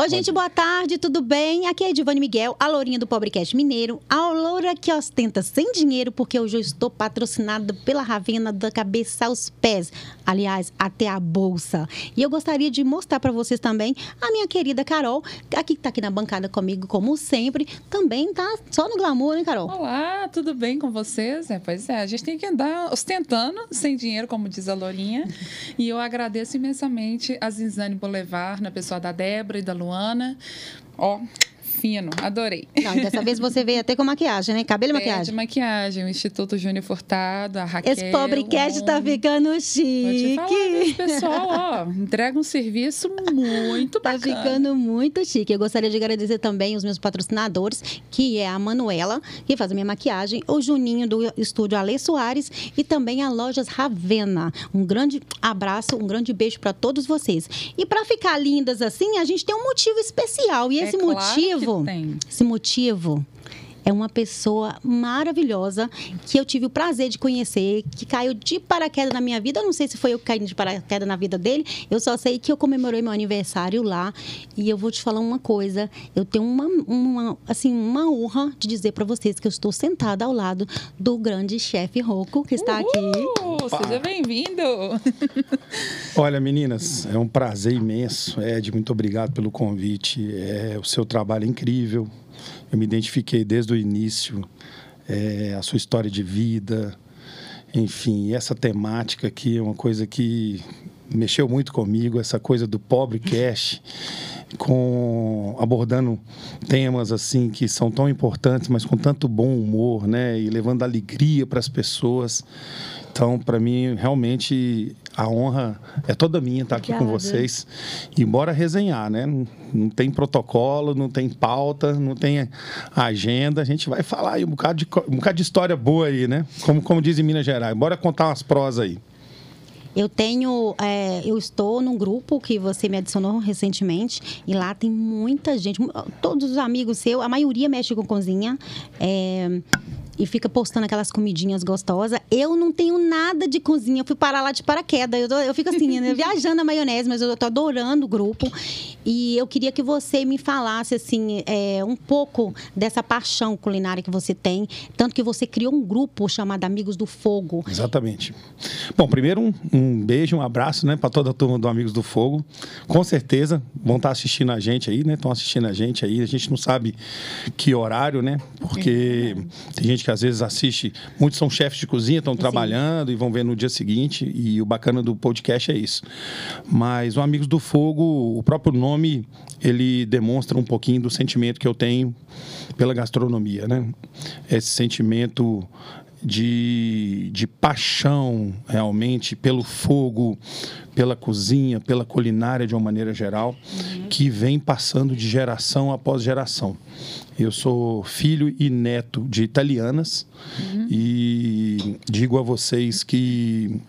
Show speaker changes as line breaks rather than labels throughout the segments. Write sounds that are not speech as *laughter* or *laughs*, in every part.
Oi, gente, boa tarde, tudo bem? Aqui é Edivane Miguel, a lourinha do Pobrecast Mineiro, a loura que ostenta sem dinheiro, porque hoje eu estou patrocinada pela Ravena da cabeça aos pés, aliás, até a bolsa. E eu gostaria de mostrar para vocês também a minha querida Carol, aqui que tá aqui na bancada comigo, como sempre, também tá só no glamour, hein, Carol?
Olá, tudo bem com vocês? É, pois é, a gente tem que andar ostentando sem dinheiro, como diz a lourinha. e eu agradeço imensamente a Zinzane Boulevard, na pessoa da Débora e da Luana, Luana. Ó, fino, adorei.
Não, dessa vez você veio até com maquiagem, né? Cabelo e é, maquiagem.
de maquiagem, o Instituto Júnior Furtado, a Raquel.
Esse pobre cast tá ficando chique.
Pode falar, pessoal, ó, entrega um serviço *laughs* muito
tá
bacana.
Tá ficando muito chique. Eu gostaria de agradecer também os meus patrocinadores, que é a Manuela, que faz a minha maquiagem, o Juninho do estúdio Ale Soares e também a Lojas Ravena. Um grande abraço, um grande beijo para todos vocês. E para ficar lindas assim, a gente tem um motivo especial. E é esse claro motivo motivo, tem. esse motivo é uma pessoa maravilhosa que eu tive o prazer de conhecer, que caiu de paraquedas na minha vida. Eu não sei se foi eu que caí de paraquedas na vida dele. Eu só sei que eu comemorei meu aniversário lá e eu vou te falar uma coisa. Eu tenho uma, uma assim, uma honra de dizer para vocês que eu estou sentada ao lado do grande chefe Rocco, que está
Uhul!
aqui.
Seja bem-vindo! *laughs*
Olha, meninas, é um prazer imenso. Ed, muito obrigado pelo convite. É, o seu trabalho é incrível. Eu me identifiquei desde o início, é, a sua história de vida, enfim, essa temática aqui é uma coisa que mexeu muito comigo, essa coisa do pobre cash, com abordando temas assim que são tão importantes, mas com tanto bom humor, né, e levando alegria para as pessoas. Então, para mim, realmente a honra é toda minha estar aqui Obrigada. com vocês. E bora resenhar, né? Não tem protocolo, não tem pauta, não tem agenda. A gente vai falar aí um bocado de, um bocado de história boa aí, né? Como, como diz em Minas Gerais. Bora contar umas prosas aí.
Eu tenho, é, eu estou num grupo que você me adicionou recentemente e lá tem muita gente, todos os amigos seus, a maioria mexe com cozinha. É, e fica postando aquelas comidinhas gostosas. Eu não tenho nada de cozinha, eu fui parar lá de paraquedas. Eu, tô, eu fico assim, né, *laughs* viajando na maionese, mas eu tô adorando o grupo. E eu queria que você me falasse, assim, é, um pouco dessa paixão culinária que você tem. Tanto que você criou um grupo chamado Amigos do Fogo.
Exatamente. Bom, primeiro um, um beijo, um abraço, né, para toda a turma do Amigos do Fogo. Com certeza vão estar assistindo a gente aí, né? Estão assistindo a gente aí. A gente não sabe que horário, né? Porque tem gente que que às vezes assiste, muitos são chefes de cozinha, estão trabalhando e vão ver no dia seguinte, e o bacana do podcast é isso. Mas o Amigos do Fogo, o próprio nome, ele demonstra um pouquinho do sentimento que eu tenho pela gastronomia, né? Esse sentimento de, de paixão realmente pelo fogo, pela cozinha, pela culinária de uma maneira geral, uhum. que vem passando de geração após geração. Eu sou filho e neto de italianas uhum. e digo a vocês que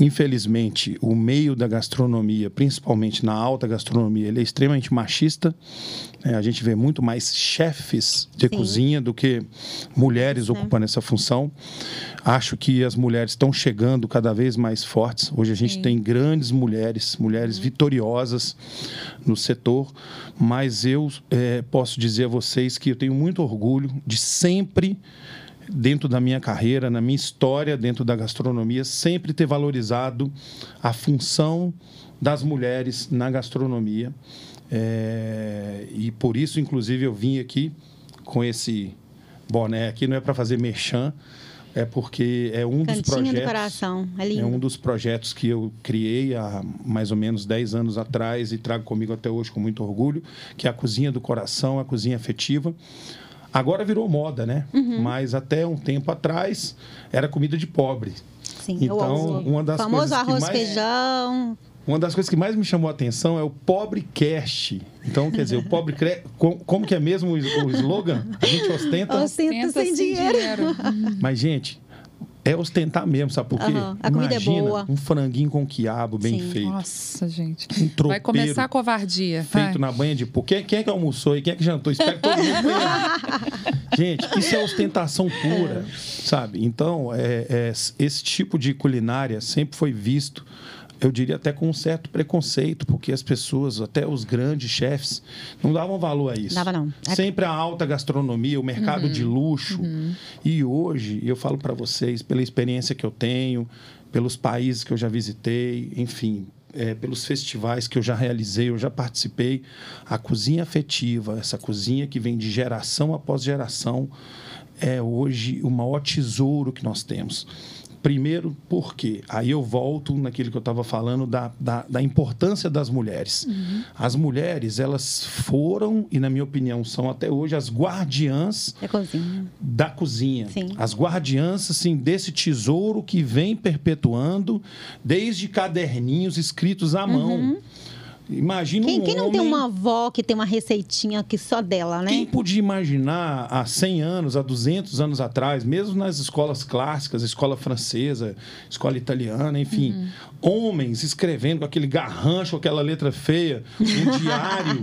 Infelizmente, o meio da gastronomia, principalmente na alta gastronomia, ele é extremamente machista. É, a gente vê muito mais chefes de Sim. cozinha do que mulheres Sim. ocupando essa função. Acho que as mulheres estão chegando cada vez mais fortes. Hoje a gente Sim. tem grandes mulheres, mulheres uhum. vitoriosas no setor. Mas eu é, posso dizer a vocês que eu tenho muito orgulho de sempre dentro da minha carreira, na minha história dentro da gastronomia, sempre ter valorizado a função das mulheres na gastronomia. É, e por isso, inclusive, eu vim aqui com esse boné aqui, não é para fazer merchan, é porque é um
Cantinho
dos projetos.
Do coração. É,
é, um dos projetos que eu criei há mais ou menos 10 anos atrás e trago comigo até hoje com muito orgulho, que é a cozinha do coração, a cozinha afetiva. Agora virou moda, né? Uhum. Mas até um tempo atrás era comida de pobre.
Sim, então,
uma das
famoso
coisas
arroz,
que mais...
feijão.
Uma das coisas que mais me chamou a atenção é o pobre cash. Então, quer dizer, o pobre cre... como, que é mesmo o slogan? A gente ostenta,
ostenta sem, sem dinheiro. dinheiro. *laughs*
Mas, gente, é ostentar mesmo, sabe por quê? Uhum.
A comida é boa.
um franguinho com quiabo bem
Sim.
feito.
Nossa, gente.
Um tropeiro.
Vai começar a covardia.
Feito Vai. na banha de pô. Quem, quem é que almoçou e quem é que jantou? Espero que todo mundo *laughs* Gente, isso é ostentação pura, é. sabe? Então, é, é, esse tipo de culinária sempre foi visto eu diria até com um certo preconceito, porque as pessoas, até os grandes chefes, não davam valor a isso.
Dava não. É...
Sempre a alta gastronomia, o mercado uhum. de luxo. Uhum. E hoje, eu falo para vocês, pela experiência que eu tenho, pelos países que eu já visitei, enfim, é, pelos festivais que eu já realizei, eu já participei, a cozinha afetiva, essa cozinha que vem de geração após geração, é hoje o maior tesouro que nós temos. Primeiro, porque aí eu volto naquilo que eu estava falando da, da, da, importância das mulheres. Uhum. As mulheres, elas foram, e na minha opinião são até hoje, as guardiãs
da cozinha.
Da cozinha. As guardiãs, assim, desse tesouro que vem perpetuando desde caderninhos escritos à mão. Uhum. Imagina
quem,
um
quem não
homem...
tem uma avó que tem uma receitinha que só dela, né?
Quem podia imaginar há 100 anos, há 200 anos atrás, mesmo nas escolas clássicas, escola francesa, escola italiana, enfim, uhum. homens escrevendo com aquele garrancho, aquela letra feia, um *laughs* diário.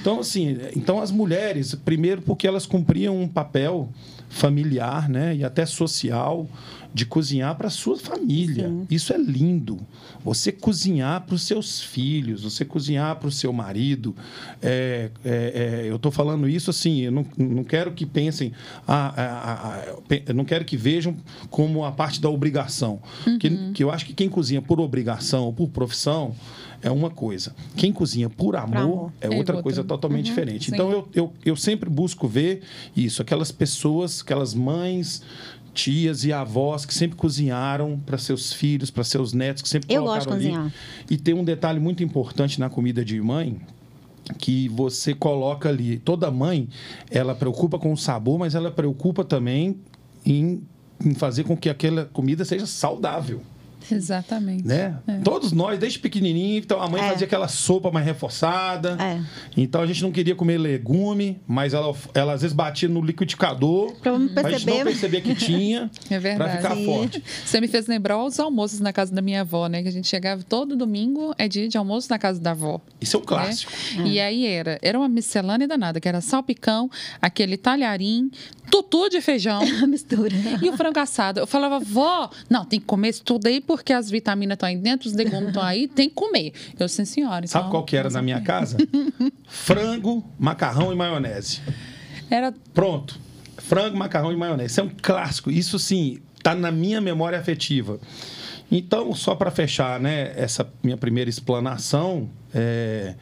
Então, assim, então as mulheres, primeiro porque elas cumpriam um papel familiar, né, e até social, de cozinhar para sua família. Sim. Isso é lindo. Você cozinhar para os seus filhos, você cozinhar para o seu marido. É, é, é, eu estou falando isso assim, eu não, não quero que pensem, ah, ah, ah, não quero que vejam como a parte da obrigação. Uhum. Que, que eu acho que quem cozinha por obrigação ou por profissão é uma coisa. Quem cozinha por amor, amor. é, é outra coisa totalmente uhum, diferente. Sim. Então, eu, eu, eu sempre busco ver isso. Aquelas pessoas, aquelas mães tias e avós que sempre cozinharam para seus filhos, para seus netos, que sempre
Eu gosto de cozinhar. Ali.
E tem um detalhe muito importante na comida de mãe, que você coloca ali. Toda mãe, ela preocupa com o sabor, mas ela preocupa também em, em fazer com que aquela comida seja saudável. *laughs*
Exatamente.
Né? É. Todos nós, desde pequenininho, então a mãe é. fazia aquela sopa mais reforçada. É. Então a gente não queria comer legume, mas ela, ela às vezes batia no liquidificador. Pra não perceber. A gente não percebia que tinha. *laughs*
É verdade.
Pra ficar
Sim.
forte.
Você me fez lembrar os almoços na casa da minha avó, né? Que a gente chegava todo domingo, é dia de almoço na casa da avó.
Isso é um clássico.
Né? E aí era, era uma miscelânea danada, que era salpicão, aquele talharim, tutu de feijão. *laughs*
mistura.
E o frango assado. Eu falava, vó, não, tem que comer isso tudo aí porque as vitaminas estão aí dentro, os legumes estão aí, tem que comer. Eu, sim, senhora. Então,
Sabe qual que era na minha casa? Frango, macarrão e maionese.
Era.
Pronto. Frango, macarrão e maionese. Isso é um clássico. Isso, sim, está na minha memória afetiva. Então, só para fechar né, essa minha primeira explanação, é,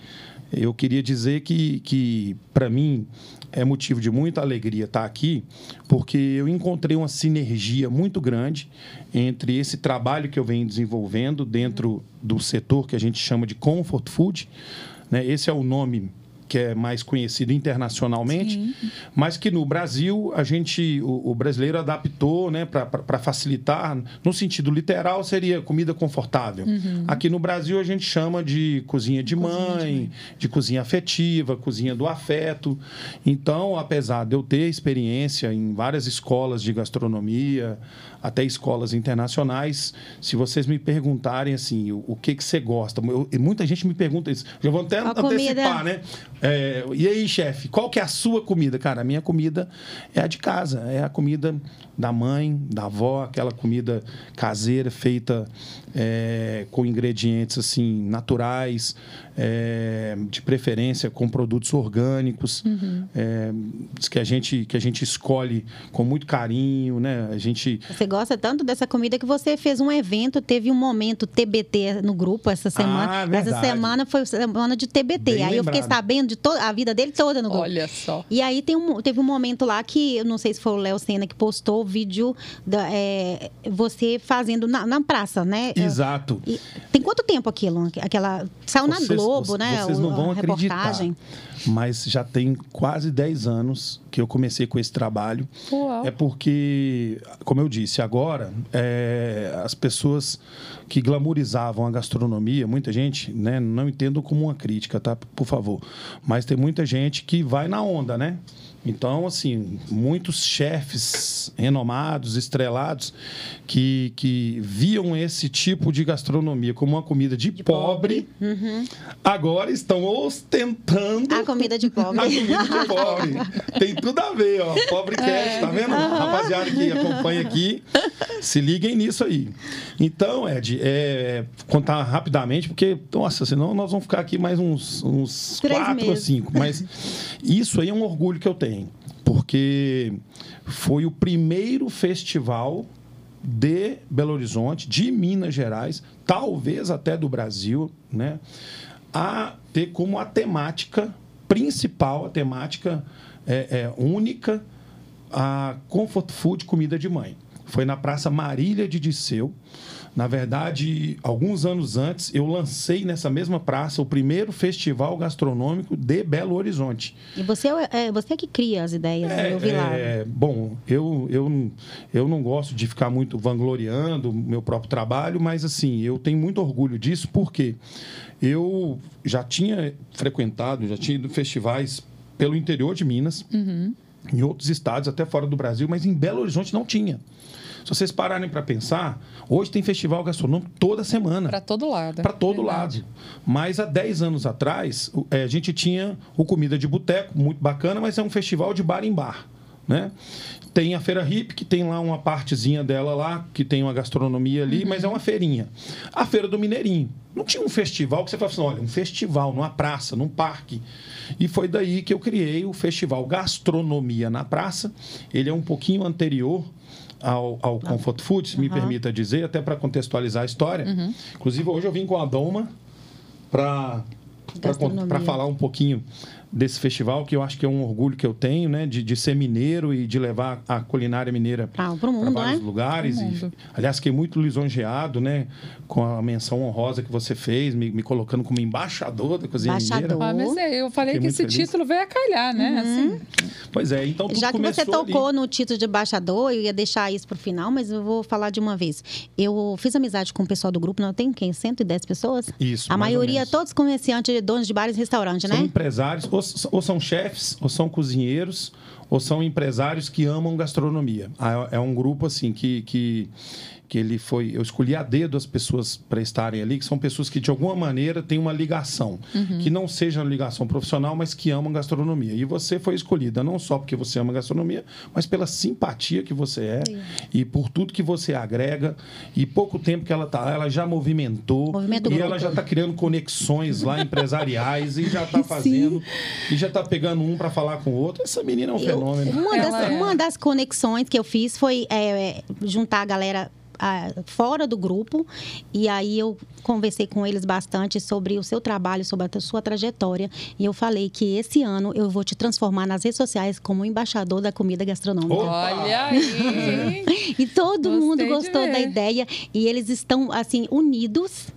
eu queria dizer que, que para mim, é motivo de muita alegria estar aqui, porque eu encontrei uma sinergia muito grande entre esse trabalho que eu venho desenvolvendo dentro do setor que a gente chama de comfort food. Né? Esse é o nome que é mais conhecido internacionalmente, Sim. mas que no Brasil a gente, o, o brasileiro adaptou, né, para facilitar. No sentido literal seria comida confortável. Uhum. Aqui no Brasil a gente chama de cozinha de cozinha mãe, de, mãe, de cozinha afetiva, cozinha do afeto. Então, apesar de eu ter experiência em várias escolas de gastronomia, até escolas internacionais. Se vocês me perguntarem assim, o, o que, que você gosta, eu, muita gente me pergunta isso. Já vou até antecipar, comida... né? É, e aí, chefe, qual que é a sua comida? Cara, a minha comida é a de casa, é a comida da mãe, da avó, aquela comida caseira feita é, com ingredientes assim naturais, é, de preferência com produtos orgânicos, uhum. é, que a gente que a gente escolhe com muito carinho, né? A gente
você gosta tanto dessa comida que você fez um evento, teve um momento TBT no grupo essa semana.
Ah,
essa semana foi semana de TBT. Bem aí lembrado. eu fiquei sabendo de toda a vida dele toda no grupo.
Olha só.
E aí tem um, teve um momento lá que eu não sei se foi o Léo Senna que postou o vídeo da, é, você fazendo na, na praça, né?
Exato.
E, tem quanto tempo aquilo? Aquela saiu vocês, na Globo, né?
Vocês não vão acreditar. Mas já tem quase 10 anos que eu comecei com esse trabalho.
Uau.
É porque, como eu disse, agora é, as pessoas que glamorizavam a gastronomia, muita gente, né, não entendo como uma crítica, tá? Por favor. Mas tem muita gente que vai na onda, né? Então, assim, muitos chefes renomados, estrelados, que, que viam esse tipo de gastronomia como uma comida de, de pobre, pobre. Uhum. agora estão ostentando
A comida de pobre. *laughs*
a comida de pobre. Tem tudo a ver, ó. Pobre cash, tá vendo? Rapaziada que acompanha aqui, se liguem nisso aí. Então, Ed, é, contar rapidamente, porque, nossa, senão nós vamos ficar aqui mais uns, uns
Três
quatro ou
meses.
cinco. Mas *laughs* isso aí é um orgulho que eu tenho, porque foi o primeiro festival de Belo Horizonte, de Minas Gerais, talvez até do Brasil, né, a ter como a temática principal, a temática é, é, única, a comfort food, comida de mãe. Foi na Praça Marília de Disseu. Na verdade, alguns anos antes, eu lancei nessa mesma praça o primeiro festival gastronômico de Belo Horizonte.
E você é, é você que cria as ideias, né? eu vi lá.
É, bom, eu, eu, eu não gosto de ficar muito vangloriando o meu próprio trabalho, mas assim, eu tenho muito orgulho disso porque eu já tinha frequentado, já tinha ido festivais pelo interior de Minas, em outros estados, até fora do Brasil, mas em Belo Horizonte não tinha. Se vocês pararem para pensar, hoje tem festival gastronômico toda semana
Para todo lado.
para todo
Verdade.
lado. Mas há 10 anos atrás, eh, a gente tinha o Comida de Boteco, muito bacana, mas é um festival de bar em bar. Né? Tem a Feira Hip, que tem lá uma partezinha dela lá, que tem uma gastronomia ali, mas é uma feirinha. A Feira do Mineirinho. Não tinha um festival que você fala assim, olha, um festival numa praça, num parque. E foi daí que eu criei o Festival Gastronomia na Praça. Ele é um pouquinho anterior ao, ao Comfort Food, se me permita dizer, até para contextualizar a história. Inclusive, hoje eu vim com a Doma para falar um pouquinho desse festival, que eu acho que é um orgulho que eu tenho, né? De, de ser mineiro e de levar a culinária mineira
pro mundo,
vários
né?
lugares. E, aliás, fiquei muito lisonjeado, né? Com a menção honrosa que você fez, me, me colocando como embaixador da cozinha
Embaixador.
mineira.
Ah, mas é, eu falei
Fiquei
que esse
feliz.
título veio a calhar, né? Assim,
Pois é, então tudo
Já que você
começou ali.
tocou no título de embaixador, eu ia deixar isso pro final, mas eu vou falar de uma vez. Eu fiz amizade com o pessoal do grupo, não tem quem? 110 pessoas?
Isso,
A
mais ou
maioria,
menos.
todos comerciantes, donos de bares e restaurantes,
São
né?
empresários, ou, ou são chefes, ou são cozinheiros, ou são empresários que amam gastronomia. Ah, É um grupo assim que, que, que ele foi. Eu escolhi a dedo as pessoas para estarem ali, que são pessoas que de alguma maneira têm uma ligação, que não seja uma ligação profissional, mas que amam gastronomia. E você foi escolhida não só porque você ama gastronomia, mas pela simpatia que você é e por tudo que você agrega. E pouco tempo que ela está lá, ela já movimentou
Movimenta o
e
grupo
ela já está criando conexões lá empresariais e já *laughs* está fazendo e já está pegando um para falar com o outro. Essa menina é um fenômeno.
Uma das,
é.
uma das conexões que eu fiz foi é, juntar a galera fora do grupo e aí eu conversei com eles bastante sobre o seu trabalho, sobre a sua trajetória e eu falei que esse ano eu vou te transformar nas redes sociais como embaixador da comida gastronômica.
Opa!
olha aí. *laughs*
E todo
Gostei
mundo gostou da ideia e eles estão assim unidos,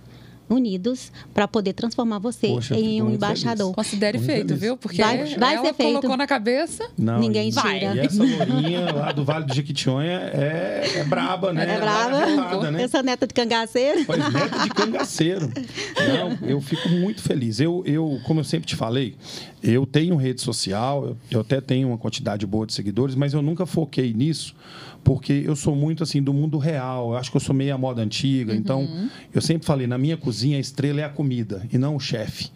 unidos para poder transformar você
Poxa,
em um embaixador.
Considere
Muito
feito,
feliz.
viu? Porque
Vai- vai
ela
ser feito.
colocou na cabeça.
Não,
Ninguém
e,
tira.
E essa lourinha lá do Vale do Jequitinhonha é, é braba, né?
É brava?
revoltada, né?
Sou neta de cangaceiro.
Pois neto de cangaceiro. Não, eu fico muito feliz. Eu, eu, como eu sempre te falei, eu tenho rede social, eu até tenho uma quantidade boa de seguidores, mas eu nunca foquei nisso, porque eu sou muito assim do mundo real. Eu acho que eu sou meio a moda antiga. Então, eu sempre falei, na minha cozinha a estrela é a comida e não o chefe.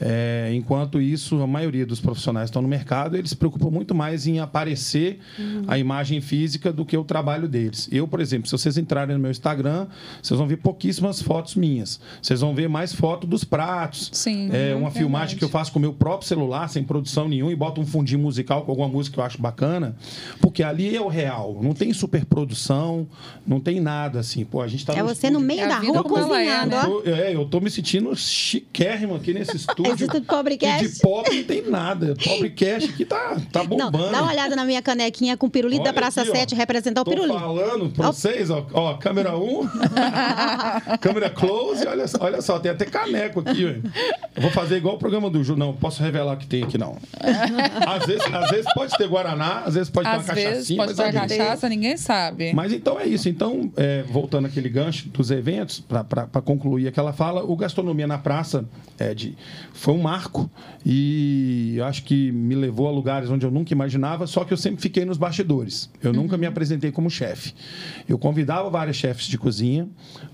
É, enquanto isso, a maioria dos profissionais que estão no mercado, eles se preocupam muito mais em aparecer a imagem física do que o trabalho deles. Eu, por exemplo, se vocês entrarem no meu Instagram, vocês vão ver pouquíssimas fotos minhas. Vocês vão ver mais foto dos pratos.
Sim,
É
uhum,
uma filmagem que eu faço com o meu próprio celular, sem produção nenhuma, e boto um fundinho musical com alguma música que eu acho bacana, porque ali é o real. Não tem superprodução, não tem nada assim. Pô, a gente tá
É
no
você no
estúdio-
meio
É
da rua
é,
cozinhando.
né?
ó.
eu tô, é, eu tô me sentindo chiquérrimo aqui nesse *laughs* estúdio.
Existe do Pobre
E de pobre não tem nada. Pobre cash aqui tá, tá
Não,
bombando.
dá uma olhada na minha canequinha com pirulito
Olha
da Praça
aqui, ó.
7, representar o
Tô
pirulito.
falando pra
Ó.
vocês, ó, ó, câmera 1, *laughs* câmera close, olha, só- olha só, tem até caneco aqui, velho. Eu vou fazer igual o programa do Ju, não, posso revelar que tem aqui, não. Às vezes, às vezes pode ter Guaraná, às vezes pode ter
Às
uma
vezes
cachaçinha,
pode
mas
ter
é
uma cachaça, ninguém sabe.
Mas então é isso. Então, é, voltando aquele gancho dos eventos, para concluir aquela fala, o Gastronomia na Praça Ed, foi um marco e acho que me levou a lugares onde eu nunca imaginava, só que eu sempre fiquei nos bastidores. Eu uhum. nunca me apresentei como chefe. Eu convidava vários chefes de cozinha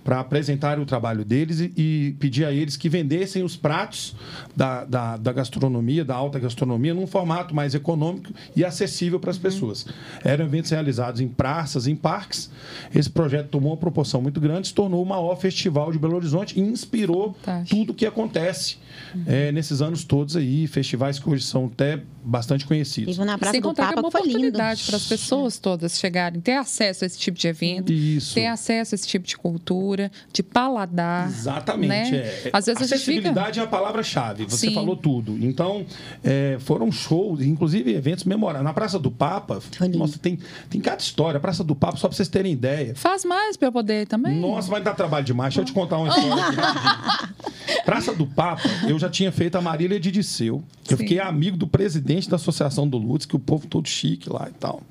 para apresentarem o trabalho deles e, e pedir a eles que vendessem os pratos da, da, da, gastronomia, da alta gastronomia, num formato mais econômico e acessível para as uhum. pessoas. Eram eventos realizados em praças, em parques. Esse projeto tomou uma proporção muito grande, se tornou o maior festival de Belo Horizonte e inspirou Fantástico. tudo o que acontece uhum. é, nesses anos todos aí, festivais que hoje são até bastante conhecidos.
E na Praça Sem
do
Papa,
que é uma oportunidade para as pessoas todas chegarem, ter acesso a esse tipo de evento,
Isso.
ter acesso a esse tipo de cultura, de paladar.
Exatamente.
Né?
É. Às vezes Acessibilidade fica... é a palavra-chave. Você Sim. falou tudo. Então, é, foram shows, inclusive eventos memoráveis. Na Praça do Papa, nossa, tem, tem cada história. A Praça do Papa, só para vocês terem ideia.
Faz mais para eu poder também.
Nossa, vai dar trabalho demais. Deixa eu te contar uma história. *laughs* Praça do Papa, eu já tinha feito a Marília de Disseu. Eu Sim. fiquei amigo do presidente da Associação do Lutz, que o povo todo chique lá e tal.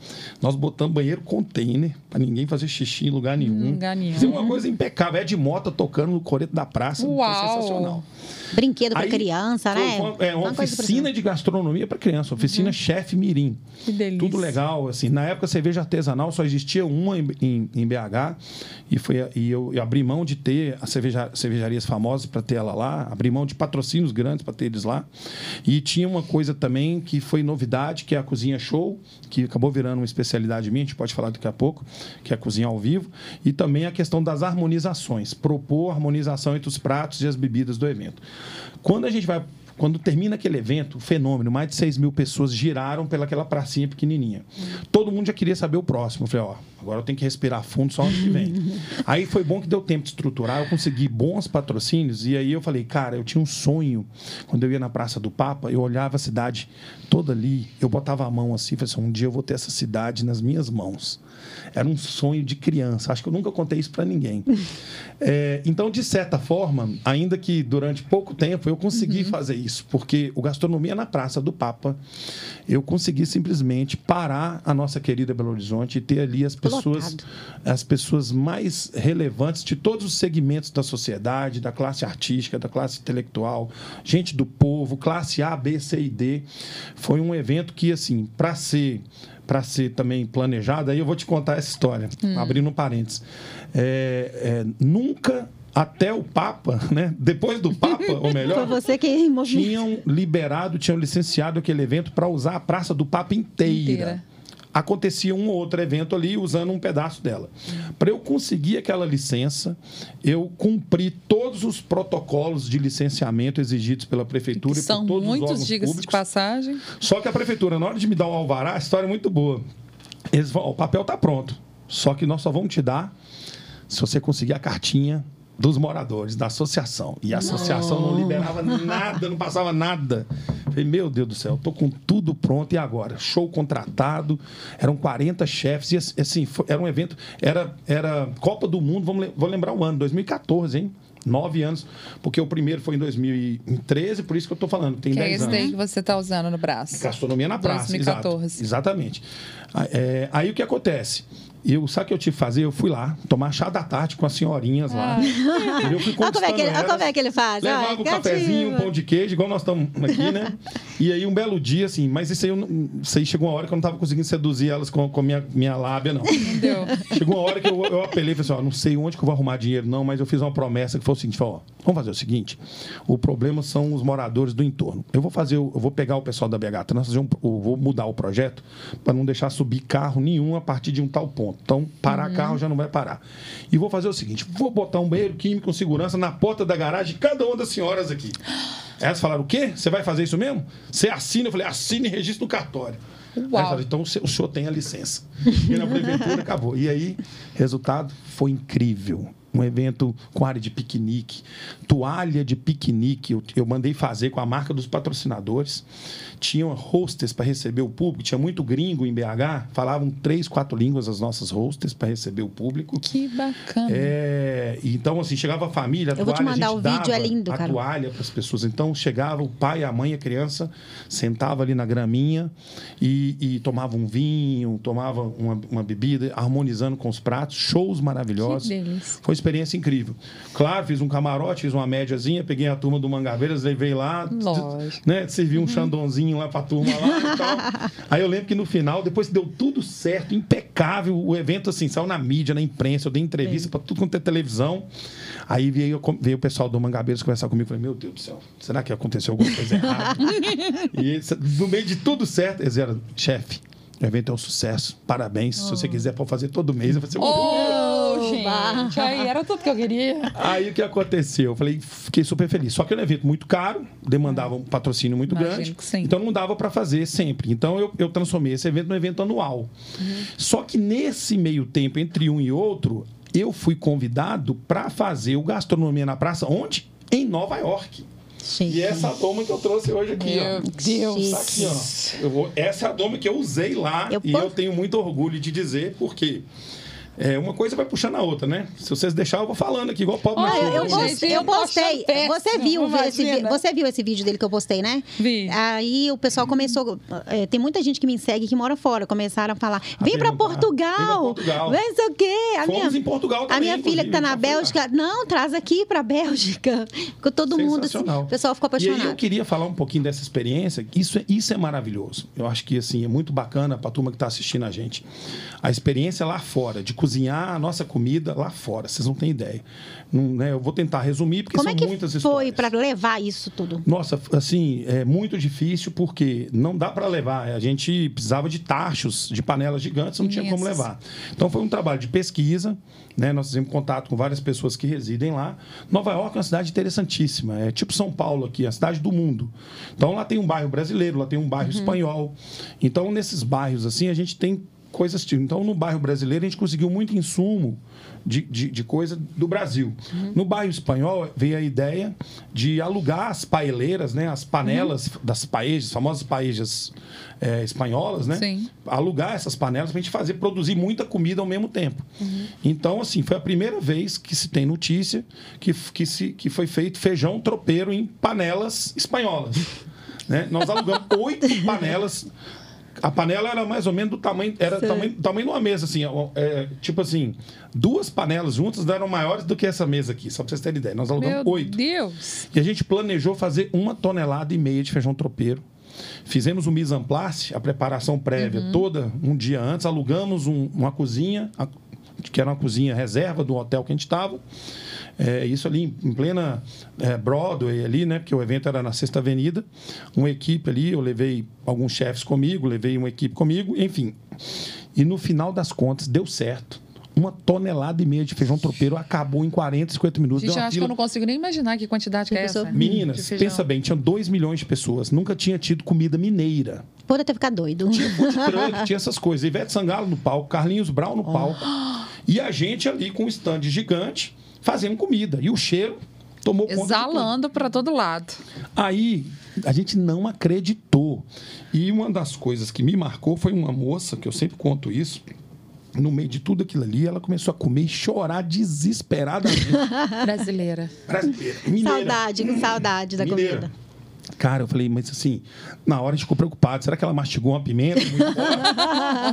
Nós botamos banheiro container para ninguém fazer xixi em lugar nenhum.
Lugar nenhum.
Fizemos uma coisa impecável. É de moto tocando no coreto da praça.
Uau.
Foi sensacional.
Brinquedo para criança, né?
Uma, é uma, uma oficina de gastronomia para criança, oficina uhum. chefe mirim.
Que delícia.
Tudo legal, assim. Na época, cerveja artesanal só existia uma em, em, em BH e, foi, e eu, eu, abri mão de ter as cerveja, cervejarias famosas para ter ela lá, abri mão de patrocínios grandes para ter eles lá. E tinha uma coisa também que foi novidade, que é a cozinha show, que acabou virando uma especialidade minha, a gente pode falar daqui a pouco, que é a cozinha ao vivo, e também a questão das harmonizações, propor harmonização entre os pratos e as bebidas do evento. Quando a gente vai quando termina aquele evento, o fenômeno, mais de 6 mil pessoas giraram pelaquela pracinha pequenininha. Todo mundo já queria saber o próximo. Eu falei, ó, agora eu tenho que respirar fundo só ano que vem. *laughs* aí foi bom que deu tempo de estruturar, eu consegui bons patrocínios, e aí eu falei, cara, eu tinha um sonho. Quando eu ia na Praça do Papa, eu olhava a cidade toda ali, eu botava a mão assim, falei assim, um dia eu vou ter essa cidade nas minhas mãos. Era um sonho de criança. Acho que eu nunca contei isso para ninguém. *laughs* É, então, de certa forma, ainda que durante pouco tempo eu consegui uhum. fazer isso, porque o Gastronomia na Praça do Papa, eu consegui simplesmente parar a nossa querida Belo Horizonte e ter ali as pessoas, as pessoas mais relevantes de todos os segmentos da sociedade, da classe artística, da classe intelectual, gente do povo, classe A, B, C e D. Foi um evento que, assim, para ser para ser também planejada, aí eu vou te contar essa história, hum. abrindo um parênteses. É, é, nunca até o Papa, *laughs* né? Depois do Papa, ou melhor,
Foi você que
tinham liberado, tinham licenciado aquele evento para usar a Praça do Papa inteira. inteira acontecia um ou outro evento ali usando um pedaço dela. Para eu conseguir aquela licença, eu cumpri todos os protocolos de licenciamento exigidos pela prefeitura que
e por
todos
muitos,
os órgãos
diga de passagem.
Só que a prefeitura, na hora de me dar o alvará, a história é muito boa. Eles vão, o papel está pronto. Só que nós só vamos te dar se você conseguir a cartinha dos moradores, da associação. E a associação não, não liberava nada, não passava nada. Falei, meu Deus do céu, estou com tudo pronto e agora? Show contratado, eram 40 chefes, e assim, foi, era um evento, era, era Copa do Mundo, vamos, vou lembrar o ano, 2014, hein? Nove anos, porque o primeiro foi em 2013, por isso que eu estou falando, tem que 10
é esse
anos.
daí que você está usando no braço.
Gastronomia na praça.
2014.
Exato, exatamente. É, aí o que acontece? Eu, sabe o que eu tive que fazer? Eu fui lá tomar chá da tarde com as senhorinhas lá.
Ah. Eu fui olha como, é que ele, olha como é que ele faz.
Levava
Ai,
um cafezinho, um pão de queijo, igual nós estamos aqui, né? E aí, um belo dia, assim, mas isso aí, eu, isso aí chegou uma hora que eu não estava conseguindo seduzir elas com, com a minha, minha lábia, não.
Deu.
Chegou uma hora que eu, eu apelei e falei assim: ó, não sei onde que eu vou arrumar dinheiro, não, mas eu fiz uma promessa que foi o seguinte: falou, ó, vamos fazer o seguinte: o problema são os moradores do entorno. Eu vou fazer, eu vou pegar o pessoal da BH Trans, eu vou mudar o projeto para não deixar subir carro nenhum a partir de um tal ponto. Então, parar uhum. carro já não vai parar. E vou fazer o seguinte: vou botar um banheiro químico com segurança na porta da garagem de cada uma das senhoras aqui. *gasps* Elas falaram: o quê? Você vai fazer isso mesmo? Você assina? Eu falei: assine e registra no cartório. Falei, então o senhor tem a licença. E na prefeitura acabou. E aí, resultado foi incrível um evento com área de piquenique, toalha de piquenique. Eu, eu mandei fazer com a marca dos patrocinadores. Tinham hostess para receber o público. Tinha muito gringo em BH. Falavam três, quatro línguas as nossas hostess para receber o público.
Que bacana.
É, então, assim, chegava a família, a
Eu vou
toalha,
te mandar o vídeo, é lindo,
a
cara.
toalha para as pessoas. Então, chegava o pai, a mãe, a criança, sentava ali na graminha e, e tomava um vinho, tomava uma, uma bebida, harmonizando com os pratos. Shows maravilhosos.
Que delícia.
Foi uma experiência incrível. Claro, fiz um camarote, fiz uma médiazinha, peguei a turma do Mangabeiras, levei lá,
Lógico.
né, servi um lá pra turma lá e tal. *laughs* Aí eu lembro que no final, depois deu tudo certo, impecável, o evento assim, saiu na mídia, na imprensa, eu dei entrevista pra tudo quanto é televisão. Aí veio, veio o pessoal do Mangabeiras conversar comigo, falei, meu Deus do céu, será que aconteceu alguma coisa errada? *laughs* e no meio de tudo certo, eles eram, chefe, o evento é um sucesso, parabéns, se você quiser pode fazer todo mês, eu falei,
Oh! Gente, aí era tudo que eu queria.
Aí o que aconteceu? Eu falei, fiquei super feliz. Só que era um evento muito caro, demandava um patrocínio muito
Imagino
grande.
sim.
Então não dava para fazer sempre. Então eu, eu transformei esse evento num evento anual. Só que nesse meio tempo, entre um e outro, eu fui convidado para fazer o Gastronomia na Praça, onde? Em Nova York.
Gente.
E essa é a doma que eu trouxe hoje aqui,
Meu
ó.
Deus.
Tá aqui, ó. Eu vou- essa é a doma que eu usei lá
Eu
e eu tenho muito orgulho de dizer, porque é, uma coisa vai puxando a outra, né? Se vocês deixarem, eu vou falando aqui, igual o Pablo
Olha,
eu, postei, eu postei. Você viu, esse, você viu esse vídeo dele que eu postei, né?
Vi.
Aí o pessoal começou. é, tem muita gente que me segue que mora fora. Começaram a falar: vem pra
perguntar.
Portugal!
Vem pra Portugal.
Vem sei o quê. A
Fomos
minha,
em Portugal
A
também,
minha filha que tá na. Bélgica, não, traz aqui pra Bélgica. *laughs* Ficou todo mundo. assim, o pessoal ficou
E aí eu
apaixonado.
queria falar um pouquinho dessa experiência. Isso é, isso é maravilhoso. Eu acho que assim é muito bacana para a turma que está assistindo a gente. A experiência lá fora, de cozinhar a nossa comida lá fora. Vocês não têm ideia. Não, né, eu vou tentar resumir, porque
Como
são
é que
muitas
foi
histórias.
pra levar isso tudo?
Nossa, assim, é muito difícil porque não dá para levar. A gente precisava de tachos, de panelas gigantes, não tinha como levar. Então foi um trabalho de pesquisa, né? Nós fizemos contato com várias pessoas que residem lá. Nova York é uma cidade interessantíssima, é tipo São Paulo aqui, a cidade do mundo. Então lá tem um bairro brasileiro, lá tem um bairro espanhol. Então nesses bairros assim a gente tem coisas tipo. Então no bairro brasileiro a gente conseguiu muito insumo de, de, de coisa do Brasil. No bairro espanhol veio a ideia de alugar as paeleiras, né, as panelas das paejas, famosas paejas eh, espanholas, né?
Sim.
Alugar essas panelas para a gente fazer produzir muita comida ao mesmo tempo. Então assim foi a primeira vez que se tem notícia que, que, se, que foi feito feijão tropeiro em panelas espanholas. Né? Nós alugamos oito *laughs* panelas a panela era mais ou menos do tamanho, era tamanho, tamanho de uma mesa, assim, é, tipo assim, duas panelas juntas eram maiores do que essa mesa aqui, só pra vocês terem ideia. Nós alugamos
Meu
oito.
Deus.
E a gente planejou fazer uma tonelada e meia de feijão tropeiro. Fizemos o mise en place, a preparação prévia toda um dia antes. Alugamos um- uma cozinha, a- que era uma cozinha reserva do hotel que a gente estava. É, isso ali em, plena é, Broadway ali, né? Porque o evento era na Sexta Avenida. Uma equipe ali, eu levei alguns chefes comigo, levei uma equipe comigo, enfim. E no final das contas deu certo. Uma tonelada e meia de feijão tropeiro acabou em 40, 50 minutos.
Gente, eu acho que
fila-
eu não consigo nem imaginar que quantidade que é
pessoa-
essa.
Meninas, pensa bem, tinha 2 milhões de pessoas, nunca tinha tido comida mineira.
Pode até ficar doido.
Food truck, tinha essas coisas. Ivete Sangalo no palco, Carlinhos Brown no palco. *gasps* E a gente ali com um stand gigante fazendo comida. E o cheiro tomou.
Exalando para todo lado.
Aí a gente não acreditou. E uma das coisas que me marcou foi uma moça, que eu sempre conto isso. No meio de tudo aquilo ali, ela começou a comer e chorar desesperadamente. *laughs*
Brasileira.
Brasileira, mineira.
Saudade, que saudade da
Mineira.
comida.
Cara, eu falei, mas assim, na hora a gente ficou preocupado. Será que ela mastigou uma pimenta?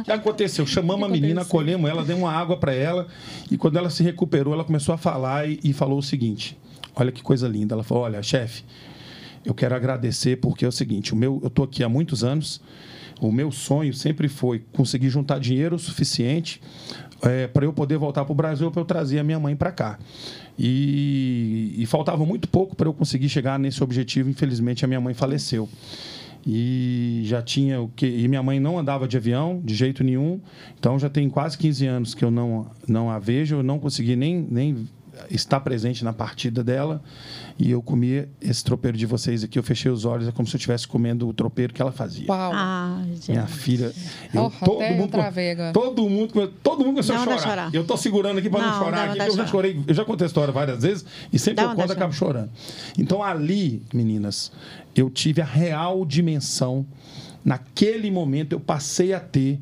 O que *laughs* aconteceu? Chamamos a menina, acolhemos ela, demos uma água para ela. E quando ela se recuperou, ela começou a falar e, e falou o seguinte: Olha que coisa linda. Ela falou: Olha, chefe, eu quero agradecer porque é o seguinte: o meu, eu tô aqui há muitos anos. O meu sonho sempre foi conseguir juntar dinheiro suficiente para eu poder voltar para o Brasil para eu trazer a minha mãe para cá. E, e faltava muito pouco para eu conseguir chegar nesse objetivo. Infelizmente, a minha mãe faleceu. E já tinha o que e minha mãe não andava de avião de jeito nenhum. Então já tem quase 15 anos que eu não não a vejo, eu não consegui nem nem estar presente na partida dela. E eu comi esse tropeiro de vocês aqui, eu fechei os olhos, é como se eu estivesse comendo o tropeiro que ela fazia.
Uau.
Ah, gente.
Minha filha. Eu,
Oh,
todo,
até
mundo,
travei agora.
todo mundo todo mundo começou a chorar.
chorar.
Eu tô segurando aqui para não,
Não,
chorar aqui, eu já chorei. Eu já contei a história várias vezes e sempre
Dá
eu conto acabo chorando. Então ali, meninas, eu tive a real dimensão. Naquele momento eu passei a ter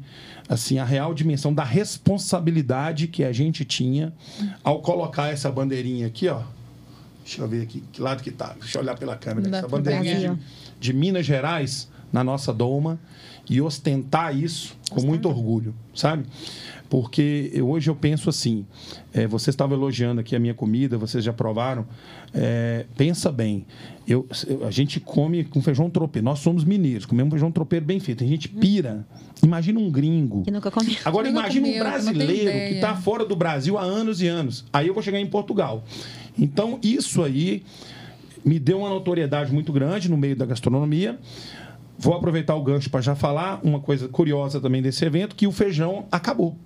assim a real dimensão da responsabilidade que a gente tinha ao colocar essa bandeirinha aqui, ó. Deixa eu ver aqui, que lado que tá. Deixa eu olhar pela câmera.
Dá
Essa bandeirinha de, de Minas Gerais na nossa doma e ostentar isso com muito orgulho, sabe? Porque hoje eu penso assim, é, vocês estavam elogiando aqui a minha comida, vocês já provaram. É, pensa bem, eu, a gente come com feijão tropeiro. Nós somos mineiros, comemos feijão tropeiro bem feito. A gente pira. Imagina um gringo.
Que nunca comi.
Agora *laughs* imagina um
comeu,
brasileiro que está fora do Brasil há anos e anos. Aí eu vou chegar em Portugal. Então isso aí me deu uma notoriedade muito grande no meio da gastronomia. Vou aproveitar o gancho para já falar uma coisa curiosa também desse evento, que o feijão acabou.